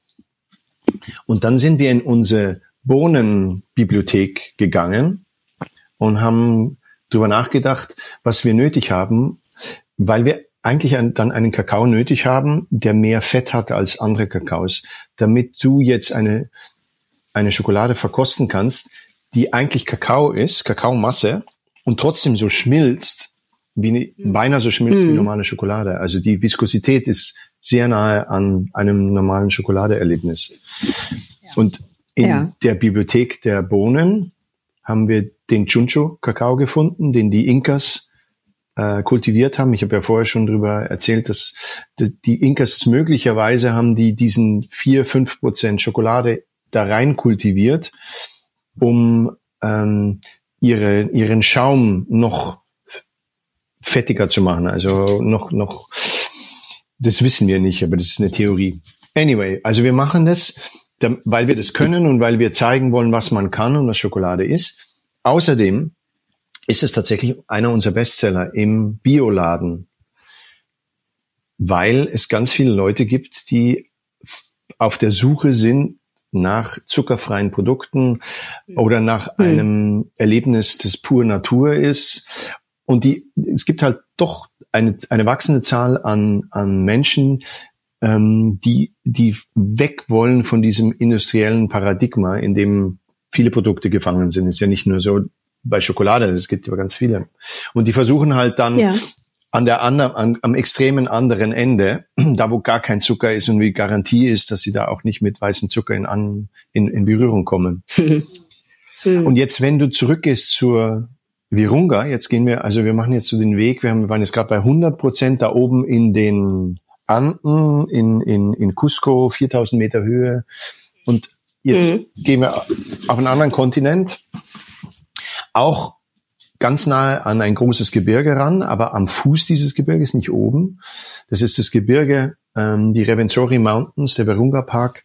Und dann sind wir in unsere Bohnenbibliothek gegangen und haben darüber nachgedacht, was wir nötig haben, weil wir eigentlich ein, dann einen Kakao nötig haben, der mehr Fett hat als andere Kakaos, damit du jetzt eine, eine Schokolade verkosten kannst, die eigentlich Kakao ist, Kakaomasse, und trotzdem so schmilzt, wie, beinahe so schmilzt mhm. wie normale Schokolade. Also die Viskosität ist sehr nahe an einem normalen Schokoladeerlebnis. Ja. Und in ja. der Bibliothek der Bohnen haben wir den Chuncho Kakao gefunden, den die Inkas äh, kultiviert haben. Ich habe ja vorher schon darüber erzählt, dass die Inkas möglicherweise haben die diesen vier fünf Prozent Schokolade da rein kultiviert, um ähm, ihre, ihren Schaum noch fettiger zu machen. Also noch, noch, das wissen wir nicht, aber das ist eine Theorie. Anyway, also wir machen das, weil wir das können und weil wir zeigen wollen, was man kann und was Schokolade ist. Außerdem ist es tatsächlich einer unserer Bestseller im Bioladen, weil es ganz viele Leute gibt, die auf der Suche sind nach zuckerfreien Produkten oder nach mhm. einem Erlebnis, das pur Natur ist. Und die, es gibt halt doch eine, eine wachsende Zahl an, an Menschen, ähm, die, die weg wollen von diesem industriellen Paradigma, in dem viele Produkte gefangen sind. Ist ja nicht nur so bei Schokolade, es gibt aber ganz viele. Und die versuchen halt dann ja. an der anderen, an, am extremen anderen Ende, da wo gar kein Zucker ist und wie Garantie ist, dass sie da auch nicht mit weißem Zucker in, an, in, in Berührung kommen. und jetzt, wenn du zurückgehst zur Virunga, jetzt gehen wir, also wir machen jetzt so den Weg, wir, haben, wir waren jetzt gerade bei 100 Prozent da oben in den Anden, in, in, in Cusco, 4000 Meter Höhe. Und jetzt mhm. gehen wir auf einen anderen Kontinent auch ganz nahe an ein großes Gebirge ran, aber am Fuß dieses Gebirges, nicht oben. Das ist das Gebirge, ähm, die Revenzori Mountains, der Virunga Park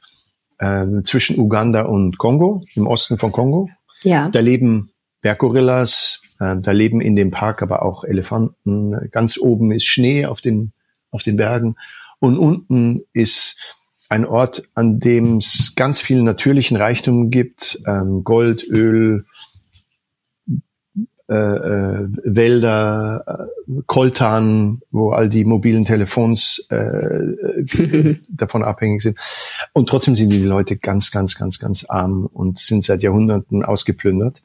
äh, zwischen Uganda und Kongo, im Osten von Kongo. Ja. Da leben Berggorillas, äh, da leben in dem Park aber auch Elefanten. Ganz oben ist Schnee auf den, auf den Bergen und unten ist ein Ort, an dem es ganz viel natürlichen Reichtum gibt, ähm, Gold, Öl, äh, äh, Wälder, äh, Koltan, wo all die mobilen Telefons äh, davon abhängig sind. Und trotzdem sind die Leute ganz, ganz, ganz, ganz arm und sind seit Jahrhunderten ausgeplündert.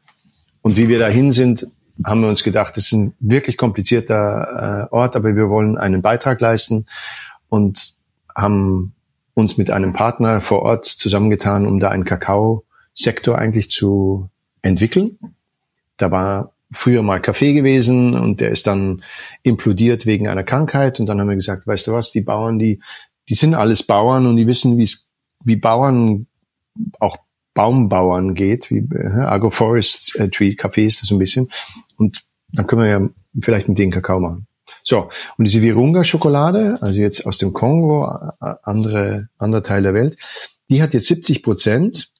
Und wie wir dahin sind, haben wir uns gedacht, das ist ein wirklich komplizierter äh, Ort, aber wir wollen einen Beitrag leisten und haben uns mit einem Partner vor Ort zusammengetan, um da einen Kakao-Sektor eigentlich zu entwickeln. Da war früher mal Kaffee gewesen und der ist dann implodiert wegen einer Krankheit. Und dann haben wir gesagt, weißt du was, die Bauern, die, die sind alles Bauern und die wissen, wie es, wie Bauern, auch Baumbauern geht, wie äh, Agroforestry Kaffee ist das ein bisschen. Und dann können wir ja vielleicht mit denen Kakao machen. So, und diese Virunga-Schokolade, also jetzt aus dem Kongo, andere, andere Teil der Welt, die hat jetzt 70 Prozent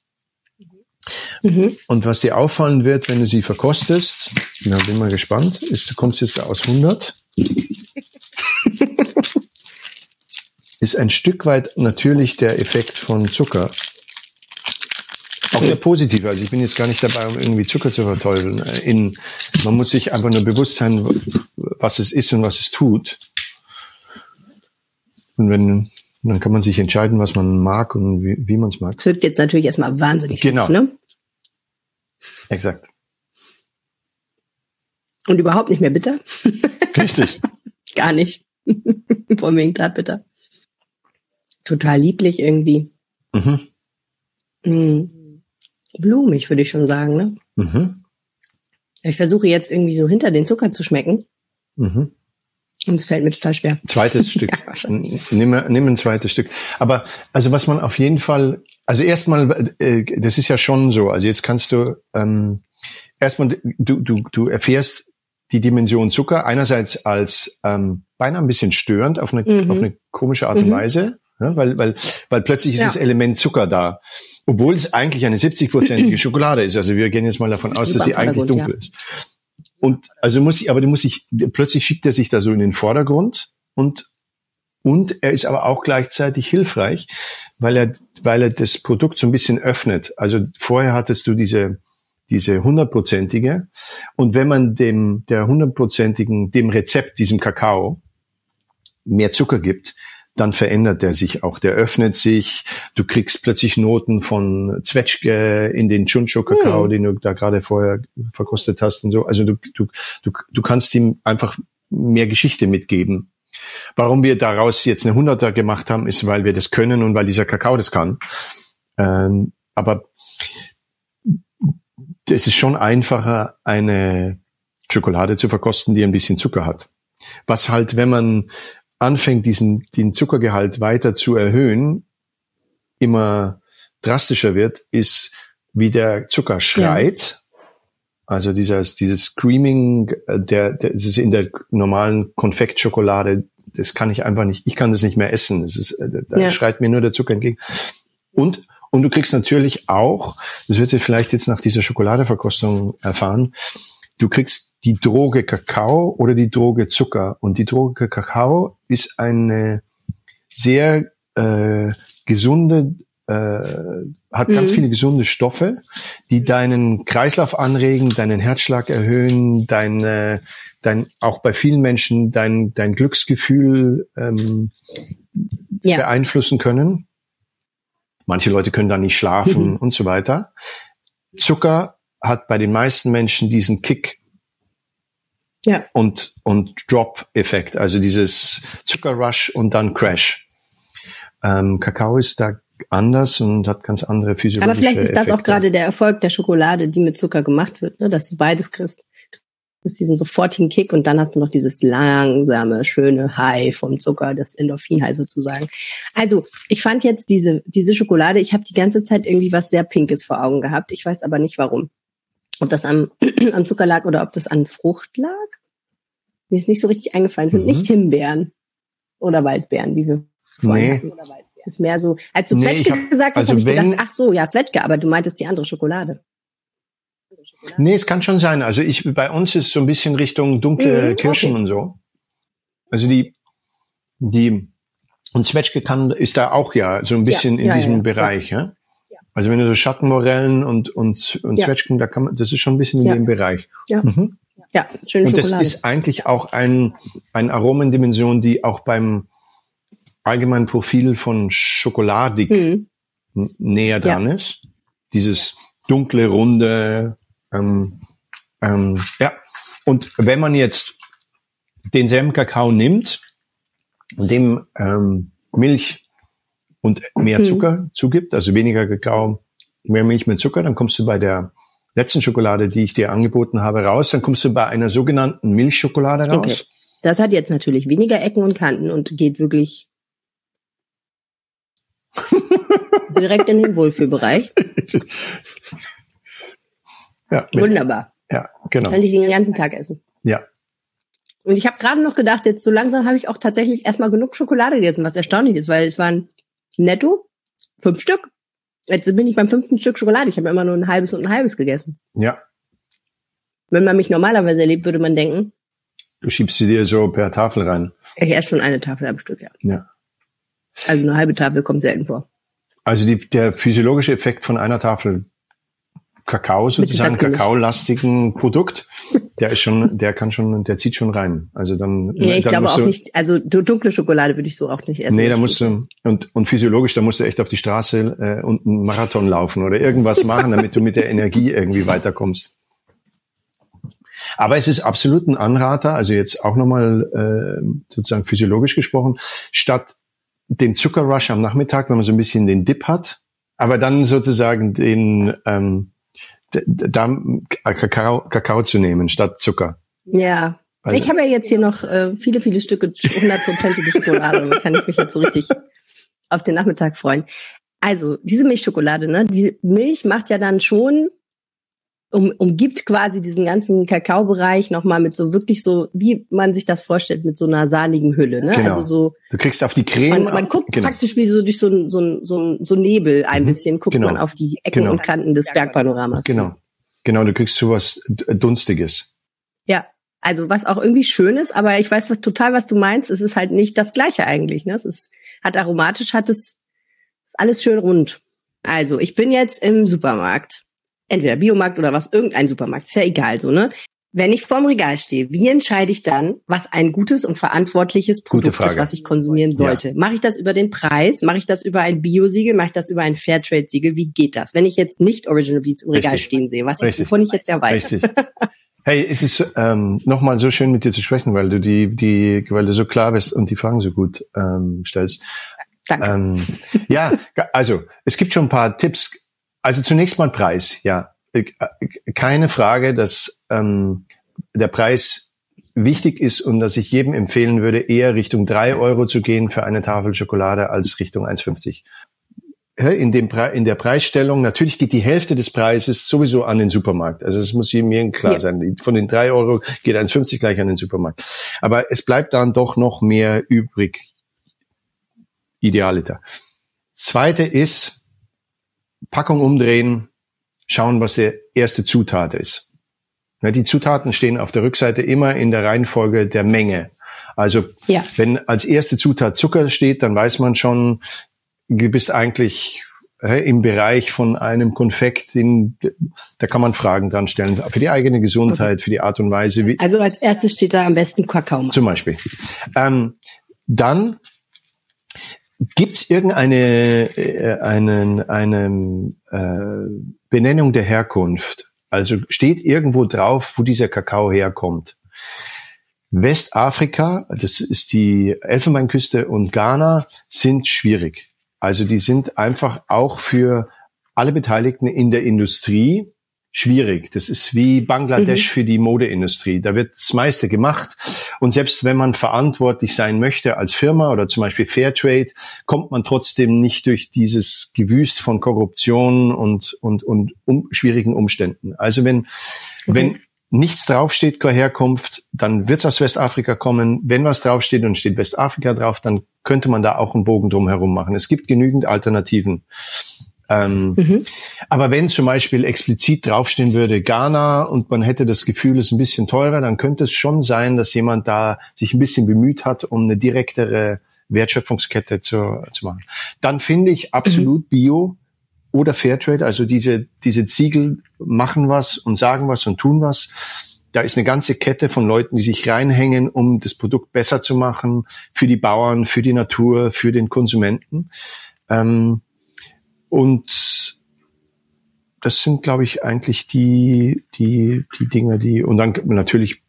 Mhm. Und was dir auffallen wird, wenn du sie verkostest, na, bin mal gespannt, ist, du kommst jetzt aus 100, ist ein Stück weit natürlich der Effekt von Zucker. Auch der positive. Also ich bin jetzt gar nicht dabei, um irgendwie Zucker zu verteufeln. In, man muss sich einfach nur bewusst sein, was es ist und was es tut. Und wenn dann kann man sich entscheiden, was man mag und wie, wie man es mag.
Das wirkt jetzt natürlich erstmal wahnsinnig
genau. süß, ne? Exakt.
Und überhaupt nicht mehr bitter?
Richtig.
Gar nicht. Vor wegen bitter. Total lieblich irgendwie. Mhm. Mhm. Blumig, würde ich schon sagen, ne? Mhm. Ich versuche jetzt irgendwie so hinter den Zucker zu schmecken. Mhm. Und es fällt mir total schwer.
Zweites Stück. ja, nimm, nimm ein zweites Stück. Aber also was man auf jeden Fall, also erstmal, äh, das ist ja schon so. Also jetzt kannst du ähm, erstmal, du, du, du erfährst die Dimension Zucker einerseits als ähm, beinahe ein bisschen störend auf eine, mhm. auf eine komische Art und mhm. Weise. Ja, weil, weil, weil plötzlich ist
Ja.
das Element Zucker da. Obwohl es eigentlich eine 70-prozentige Schokolade ist. Also wir gehen jetzt mal davon aus,
Lieber
dass sie eigentlich dunkel ist. Und also muss ich, aber du musst sich, plötzlich schiebt er sich da so in den Vordergrund und, und er ist aber auch gleichzeitig hilfreich, weil er, weil er das Produkt so ein bisschen öffnet. Also vorher hattest du diese, diese hundertprozentige. Und wenn man dem, der hundertprozentigen, dem Rezept, diesem Kakao, mehr Zucker gibt, dann verändert er sich auch. Der öffnet sich. Du kriegst plötzlich Noten von Zwetschge in den Chuncho-Kakao,
Hm.
den du da gerade vorher verkostet hast und so. Also du, du, du, du kannst ihm einfach mehr Geschichte mitgeben. Warum wir daraus jetzt eine Hunderter gemacht haben, ist, weil wir das können und weil dieser Kakao das kann. Ähm, aber es ist schon einfacher, eine Schokolade zu verkosten, die ein bisschen Zucker hat. Was halt, wenn man anfängt, diesen, den Zuckergehalt weiter zu erhöhen, immer drastischer wird, ist, wie der Zucker schreit. Also dieses, dieses Screaming, äh, der, der, das ist in der normalen Konfektschokolade, das kann ich einfach nicht, ich kann das nicht mehr essen. Das ist, äh, da
Ja.
schreit mir nur der Zucker entgegen. Und, und du kriegst natürlich auch, das wird ihr vielleicht jetzt nach dieser Schokoladeverkostung erfahren, du kriegst die Droge Kakao oder die Droge Zucker. Und die Droge Kakao ist eine sehr äh, gesunde, äh, hat ganz
Mhm.
viele gesunde Stoffe, die deinen Kreislauf anregen, deinen Herzschlag erhöhen, dein, dein auch bei vielen Menschen dein, dein Glücksgefühl ähm,
Ja.
beeinflussen können. Manche Leute können da nicht schlafen
Mhm.
und so weiter. Zucker hat bei den meisten Menschen diesen Kick
Ja.
und, und Drop-Effekt, also dieses Zuckerrush und dann Crash. Ähm, Kakao ist da anders und hat ganz andere physiologische
Aber vielleicht ist das auch
Effekte.
gerade der Erfolg der Schokolade, die mit Zucker gemacht wird, ne? dass du beides kriegst. Das ist diesen sofortigen Kick und dann hast du noch dieses langsame, schöne High vom Zucker, das Endorphin-High sozusagen. Also, ich fand jetzt diese, diese Schokolade, ich habe die ganze Zeit irgendwie was sehr Pinkes vor Augen gehabt. Ich weiß aber nicht warum. Ob das am, am Zucker lag oder ob das an Frucht lag. Mir ist nicht so richtig eingefallen. Es sind
Mhm.
nicht Himbeeren oder Waldbeeren, wie wir vorhin
Nee.
hatten. Es ist mehr so, als du
Nee,
Zwetschge
hab-
gesagt hast,
also
habe ich
wenn-
gedacht, ach so, ja, Zwetschge, aber du meintest die andere Schokolade.
Nee, es kann schon sein. Also ich, bei uns ist so ein bisschen Richtung dunkle
Mhm,
Kirschen
okay.
und so. Also die, die, und Zwetschge kann, ist da auch ja so ein bisschen in
ja,
diesem
ja, ja.
Bereich, ja.
Ja.
Also wenn du so Schattenmorellen und, und, und
Ja.
Zwetschgen, da kann man, das ist schon ein bisschen in
Ja.
dem Bereich.
Ja.
Mhm.
Ja, schöne
Und das
Schokolade.
ist eigentlich auch ein, ein Aromendimension, die auch beim allgemeinen Profil von Schokoladig
hm.
n- näher dran ist. Dieses dunkle, runde, ähm, ähm, ja. Und wenn man jetzt denselben Kakao nimmt, dem ähm, Milch und mehr
Mhm.
Zucker zugibt, also weniger Kakao, mehr Milch mit Zucker, dann kommst du bei der letzten Schokolade, die ich dir angeboten habe, raus. Dann kommst du bei einer sogenannten Milchschokolade raus.
Okay. Das hat jetzt natürlich weniger Ecken und Kanten und geht wirklich direkt in den Wohlfühlbereich.
Ja,
Wunderbar.
ja, genau.
Kann ich den ganzen Tag essen.
Ja.
Und ich habe gerade noch gedacht, jetzt so langsam habe ich auch tatsächlich erstmal genug Schokolade gegessen, was erstaunlich ist, weil es waren netto fünf Stück. Jetzt bin ich beim fünften Stück Schokolade. Ich habe immer nur ein halbes und ein halbes gegessen.
Ja.
Wenn man mich normalerweise erlebt, würde man denken,
Du schiebst sie dir so per Tafel rein.
ich esse schon eine Tafel am Stück, ja.
Ja.
Also eine halbe Tafel kommt selten vor.
Also die, der physiologische Effekt von einer Tafel Kakao, sozusagen kakaolastigen Produkt, der ist schon, der kann schon, der zieht schon rein. Also dann,
Nee, ich
dann
glaube auch
du,
nicht, also du- dunkle Schokolade würde ich so auch nicht essen.
Nee, da musst du, und, und physiologisch, da musst du echt auf die Straße äh, und einen Marathon laufen oder irgendwas machen, damit du mit der Energie irgendwie weiterkommst. Aber es ist absolut ein Anrater, also jetzt auch nochmal äh, sozusagen physiologisch gesprochen, statt dem Zuckerrush am Nachmittag, wenn man so ein bisschen den Dip hat, aber dann sozusagen den ähm, da Kakao, Kakao zu nehmen statt Zucker.
Ja.
Also-
ich habe ja jetzt hier noch äh, viele, viele Stücke hundertprozentige Schokolade da kann ich mich jetzt so richtig auf den Nachmittag freuen. Also, diese Milchschokolade, ne, die Milch macht ja dann schon um, umgibt quasi diesen ganzen Kakaobereich nochmal mit so wirklich so, wie man sich das vorstellt, mit so einer sahnigen Hülle. Ne?
Genau.
Also so.
Du kriegst auf die Creme.
Man, man guckt genau. praktisch wie so durch so ein, so ein, so ein so Nebel ein mhm. bisschen, guckt genau. man auf die Ecken genau. und Kanten des Bergpanoramas.
Genau. Genau, du kriegst sowas Dunstiges.
Ja, also was auch irgendwie schön ist, aber ich weiß was total, was du meinst. Es ist halt nicht das Gleiche eigentlich. Ne? Es ist, hat aromatisch, hat es, ist alles schön rund. Also ich bin jetzt im Supermarkt entweder Biomarkt oder was, irgendein Supermarkt, ist ja egal so, ne? Wenn ich vorm Regal stehe, wie entscheide ich dann, was ein gutes und verantwortliches Produkt ist, was ich konsumieren sollte? Ja. Mache ich das über den Preis? Mache ich das über ein Bio-Siegel? Mache ich das über ein Fairtrade-Siegel? Wie geht das? Wenn ich jetzt nicht Original Beats im Regal Richtig. stehen sehe, was ich, wovon ich jetzt ja weiß. Richtig.
Hey, es ist ähm, nochmal so schön mit dir zu sprechen, weil du die, die, weil du so klar bist und die Fragen so gut ähm, stellst.
Danke.
Ähm, ja, also es gibt schon ein paar Tipps also zunächst mal Preis, ja. Äh, keine Frage, dass ähm, der Preis wichtig ist und dass ich jedem empfehlen würde, eher Richtung drei Euro zu gehen für eine Tafel Schokolade als Richtung 1,50. In, dem Pre in der Preisstellung, natürlich geht die Hälfte des Preises sowieso an den Supermarkt. Also es muss mir klar ja. sein. Von den drei Euro geht 1,50 gleich an den Supermarkt. Aber es bleibt dann doch noch mehr übrig. Idealiter. Zweite ist, Packung umdrehen, schauen, was der erste Zutat ist. Die Zutaten stehen auf der Rückseite immer in der Reihenfolge der Menge. Also ja. wenn als erste Zutat Zucker steht, dann weiß man schon, du bist eigentlich im Bereich von einem Konfekt, in, da kann man Fragen dran stellen für die eigene Gesundheit, für die Art und Weise. Wie
also als erstes steht da am besten Kakao.
Zum Beispiel. Ähm, dann Gibt es irgendeine äh, einen, eine äh, Benennung der Herkunft? Also steht irgendwo drauf, wo dieser Kakao herkommt? Westafrika, das ist die Elfenbeinküste und Ghana, sind schwierig. Also die sind einfach auch für alle Beteiligten in der Industrie schwierig. Das ist wie Bangladesch mhm. für die Modeindustrie. Da wird das meiste gemacht. Und selbst wenn man verantwortlich sein möchte als Firma oder zum Beispiel Fairtrade, kommt man trotzdem nicht durch dieses Gewüst von Korruption und, und, und um, schwierigen Umständen. Also wenn, okay. wenn nichts draufsteht, keine Herkunft, dann wird es aus Westafrika kommen. Wenn was draufsteht und steht Westafrika drauf, dann könnte man da auch einen Bogen drum herum machen. Es gibt genügend Alternativen. Ähm, mhm. Aber wenn zum Beispiel explizit draufstehen würde Ghana und man hätte das Gefühl, es ist ein bisschen teurer, dann könnte es schon sein, dass jemand da sich ein bisschen bemüht hat, um eine direktere Wertschöpfungskette zu, zu machen. Dann finde ich absolut mhm. Bio oder Fairtrade, also diese, diese Ziegel machen was und sagen was und tun was. Da ist eine ganze Kette von Leuten, die sich reinhängen, um das Produkt besser zu machen, für die Bauern, für die Natur, für den Konsumenten. Ähm, und das sind, glaube ich, eigentlich die, die, die Dinge, die, und dann natürlich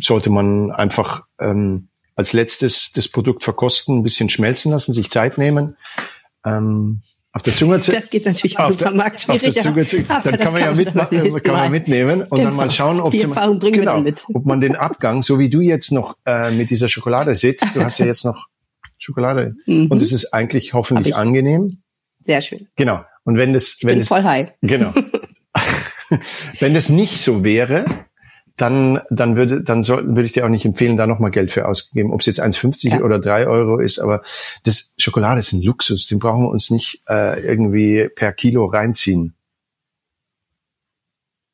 sollte man einfach ähm, als letztes das Produkt verkosten, ein bisschen schmelzen lassen, sich Zeit nehmen. Ähm, auf der Zunge
zu, Das geht natürlich im Supermarkt schwierig.
Auf der Zunge zu, dann kann man ja mit, kann man mitnehmen und genau. dann mal schauen, ob, sie, genau, ob man den Abgang, so wie du jetzt noch äh, mit dieser Schokolade sitzt, du hast ja jetzt noch Schokolade mhm. und es ist eigentlich hoffentlich angenehm.
Sehr schön.
Genau. Und wenn das,
ich
wenn
bin
es,
voll high.
Genau. wenn das nicht so wäre, dann, dann würde, dann soll, würde ich dir auch nicht empfehlen, da nochmal Geld für ausgeben. Ob es jetzt 1,50 ja. oder 3 Euro ist, aber das Schokolade ist ein Luxus, den brauchen wir uns nicht äh, irgendwie per Kilo reinziehen.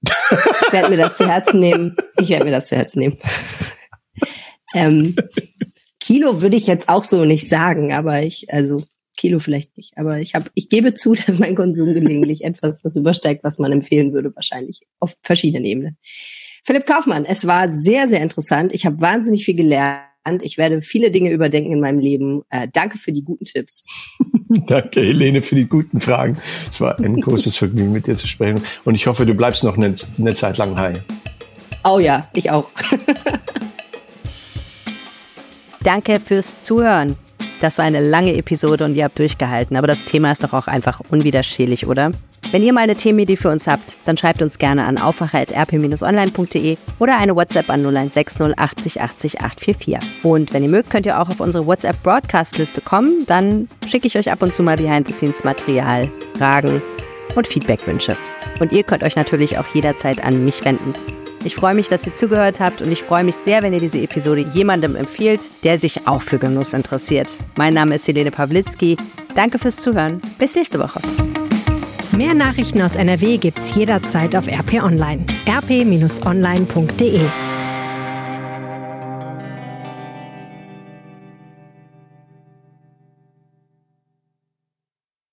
Ich werde mir das zu Herzen nehmen. Ich werde mir das zu Herzen nehmen. Ähm, Kilo würde ich jetzt auch so nicht sagen, aber ich, also Kilo vielleicht nicht, aber ich habe, ich gebe zu, dass mein Konsum gelegentlich etwas das übersteigt, was man empfehlen würde, wahrscheinlich auf verschiedenen Ebenen. Philipp Kaufmann, es war sehr, sehr interessant. Ich habe wahnsinnig viel gelernt. Ich werde viele Dinge überdenken in meinem Leben. Äh, danke für die guten Tipps.
danke, Helene, für die guten Fragen. Es war ein großes Vergnügen, mit dir zu sprechen. Und ich hoffe, du bleibst noch eine, eine Zeit lang high.
Oh ja, ich auch. Danke fürs Zuhören. Das war eine lange Episode und ihr habt durchgehalten, aber das Thema ist doch auch einfach unwiderstehlich, oder? Wenn ihr mal eine Themenidee für uns habt, dann schreibt uns gerne an aufwacher.rp-online.de oder eine WhatsApp an 0160 80 80 844. Und wenn ihr mögt, könnt ihr auch auf unsere WhatsApp-Broadcast-Liste kommen. Dann schicke ich euch ab und zu mal Behind-the-Scenes-Material, Fragen
und Feedbackwünsche. Und ihr könnt euch natürlich auch jederzeit an mich wenden. Ich freue mich, dass ihr zugehört habt und ich freue mich sehr, wenn ihr diese Episode jemandem empfiehlt, der sich auch für Genuss interessiert. Mein Name ist Helene Pawlitzki. Danke fürs Zuhören. Bis nächste Woche.
Mehr Nachrichten aus NRW gibt's jederzeit auf RP Online. rp-online.de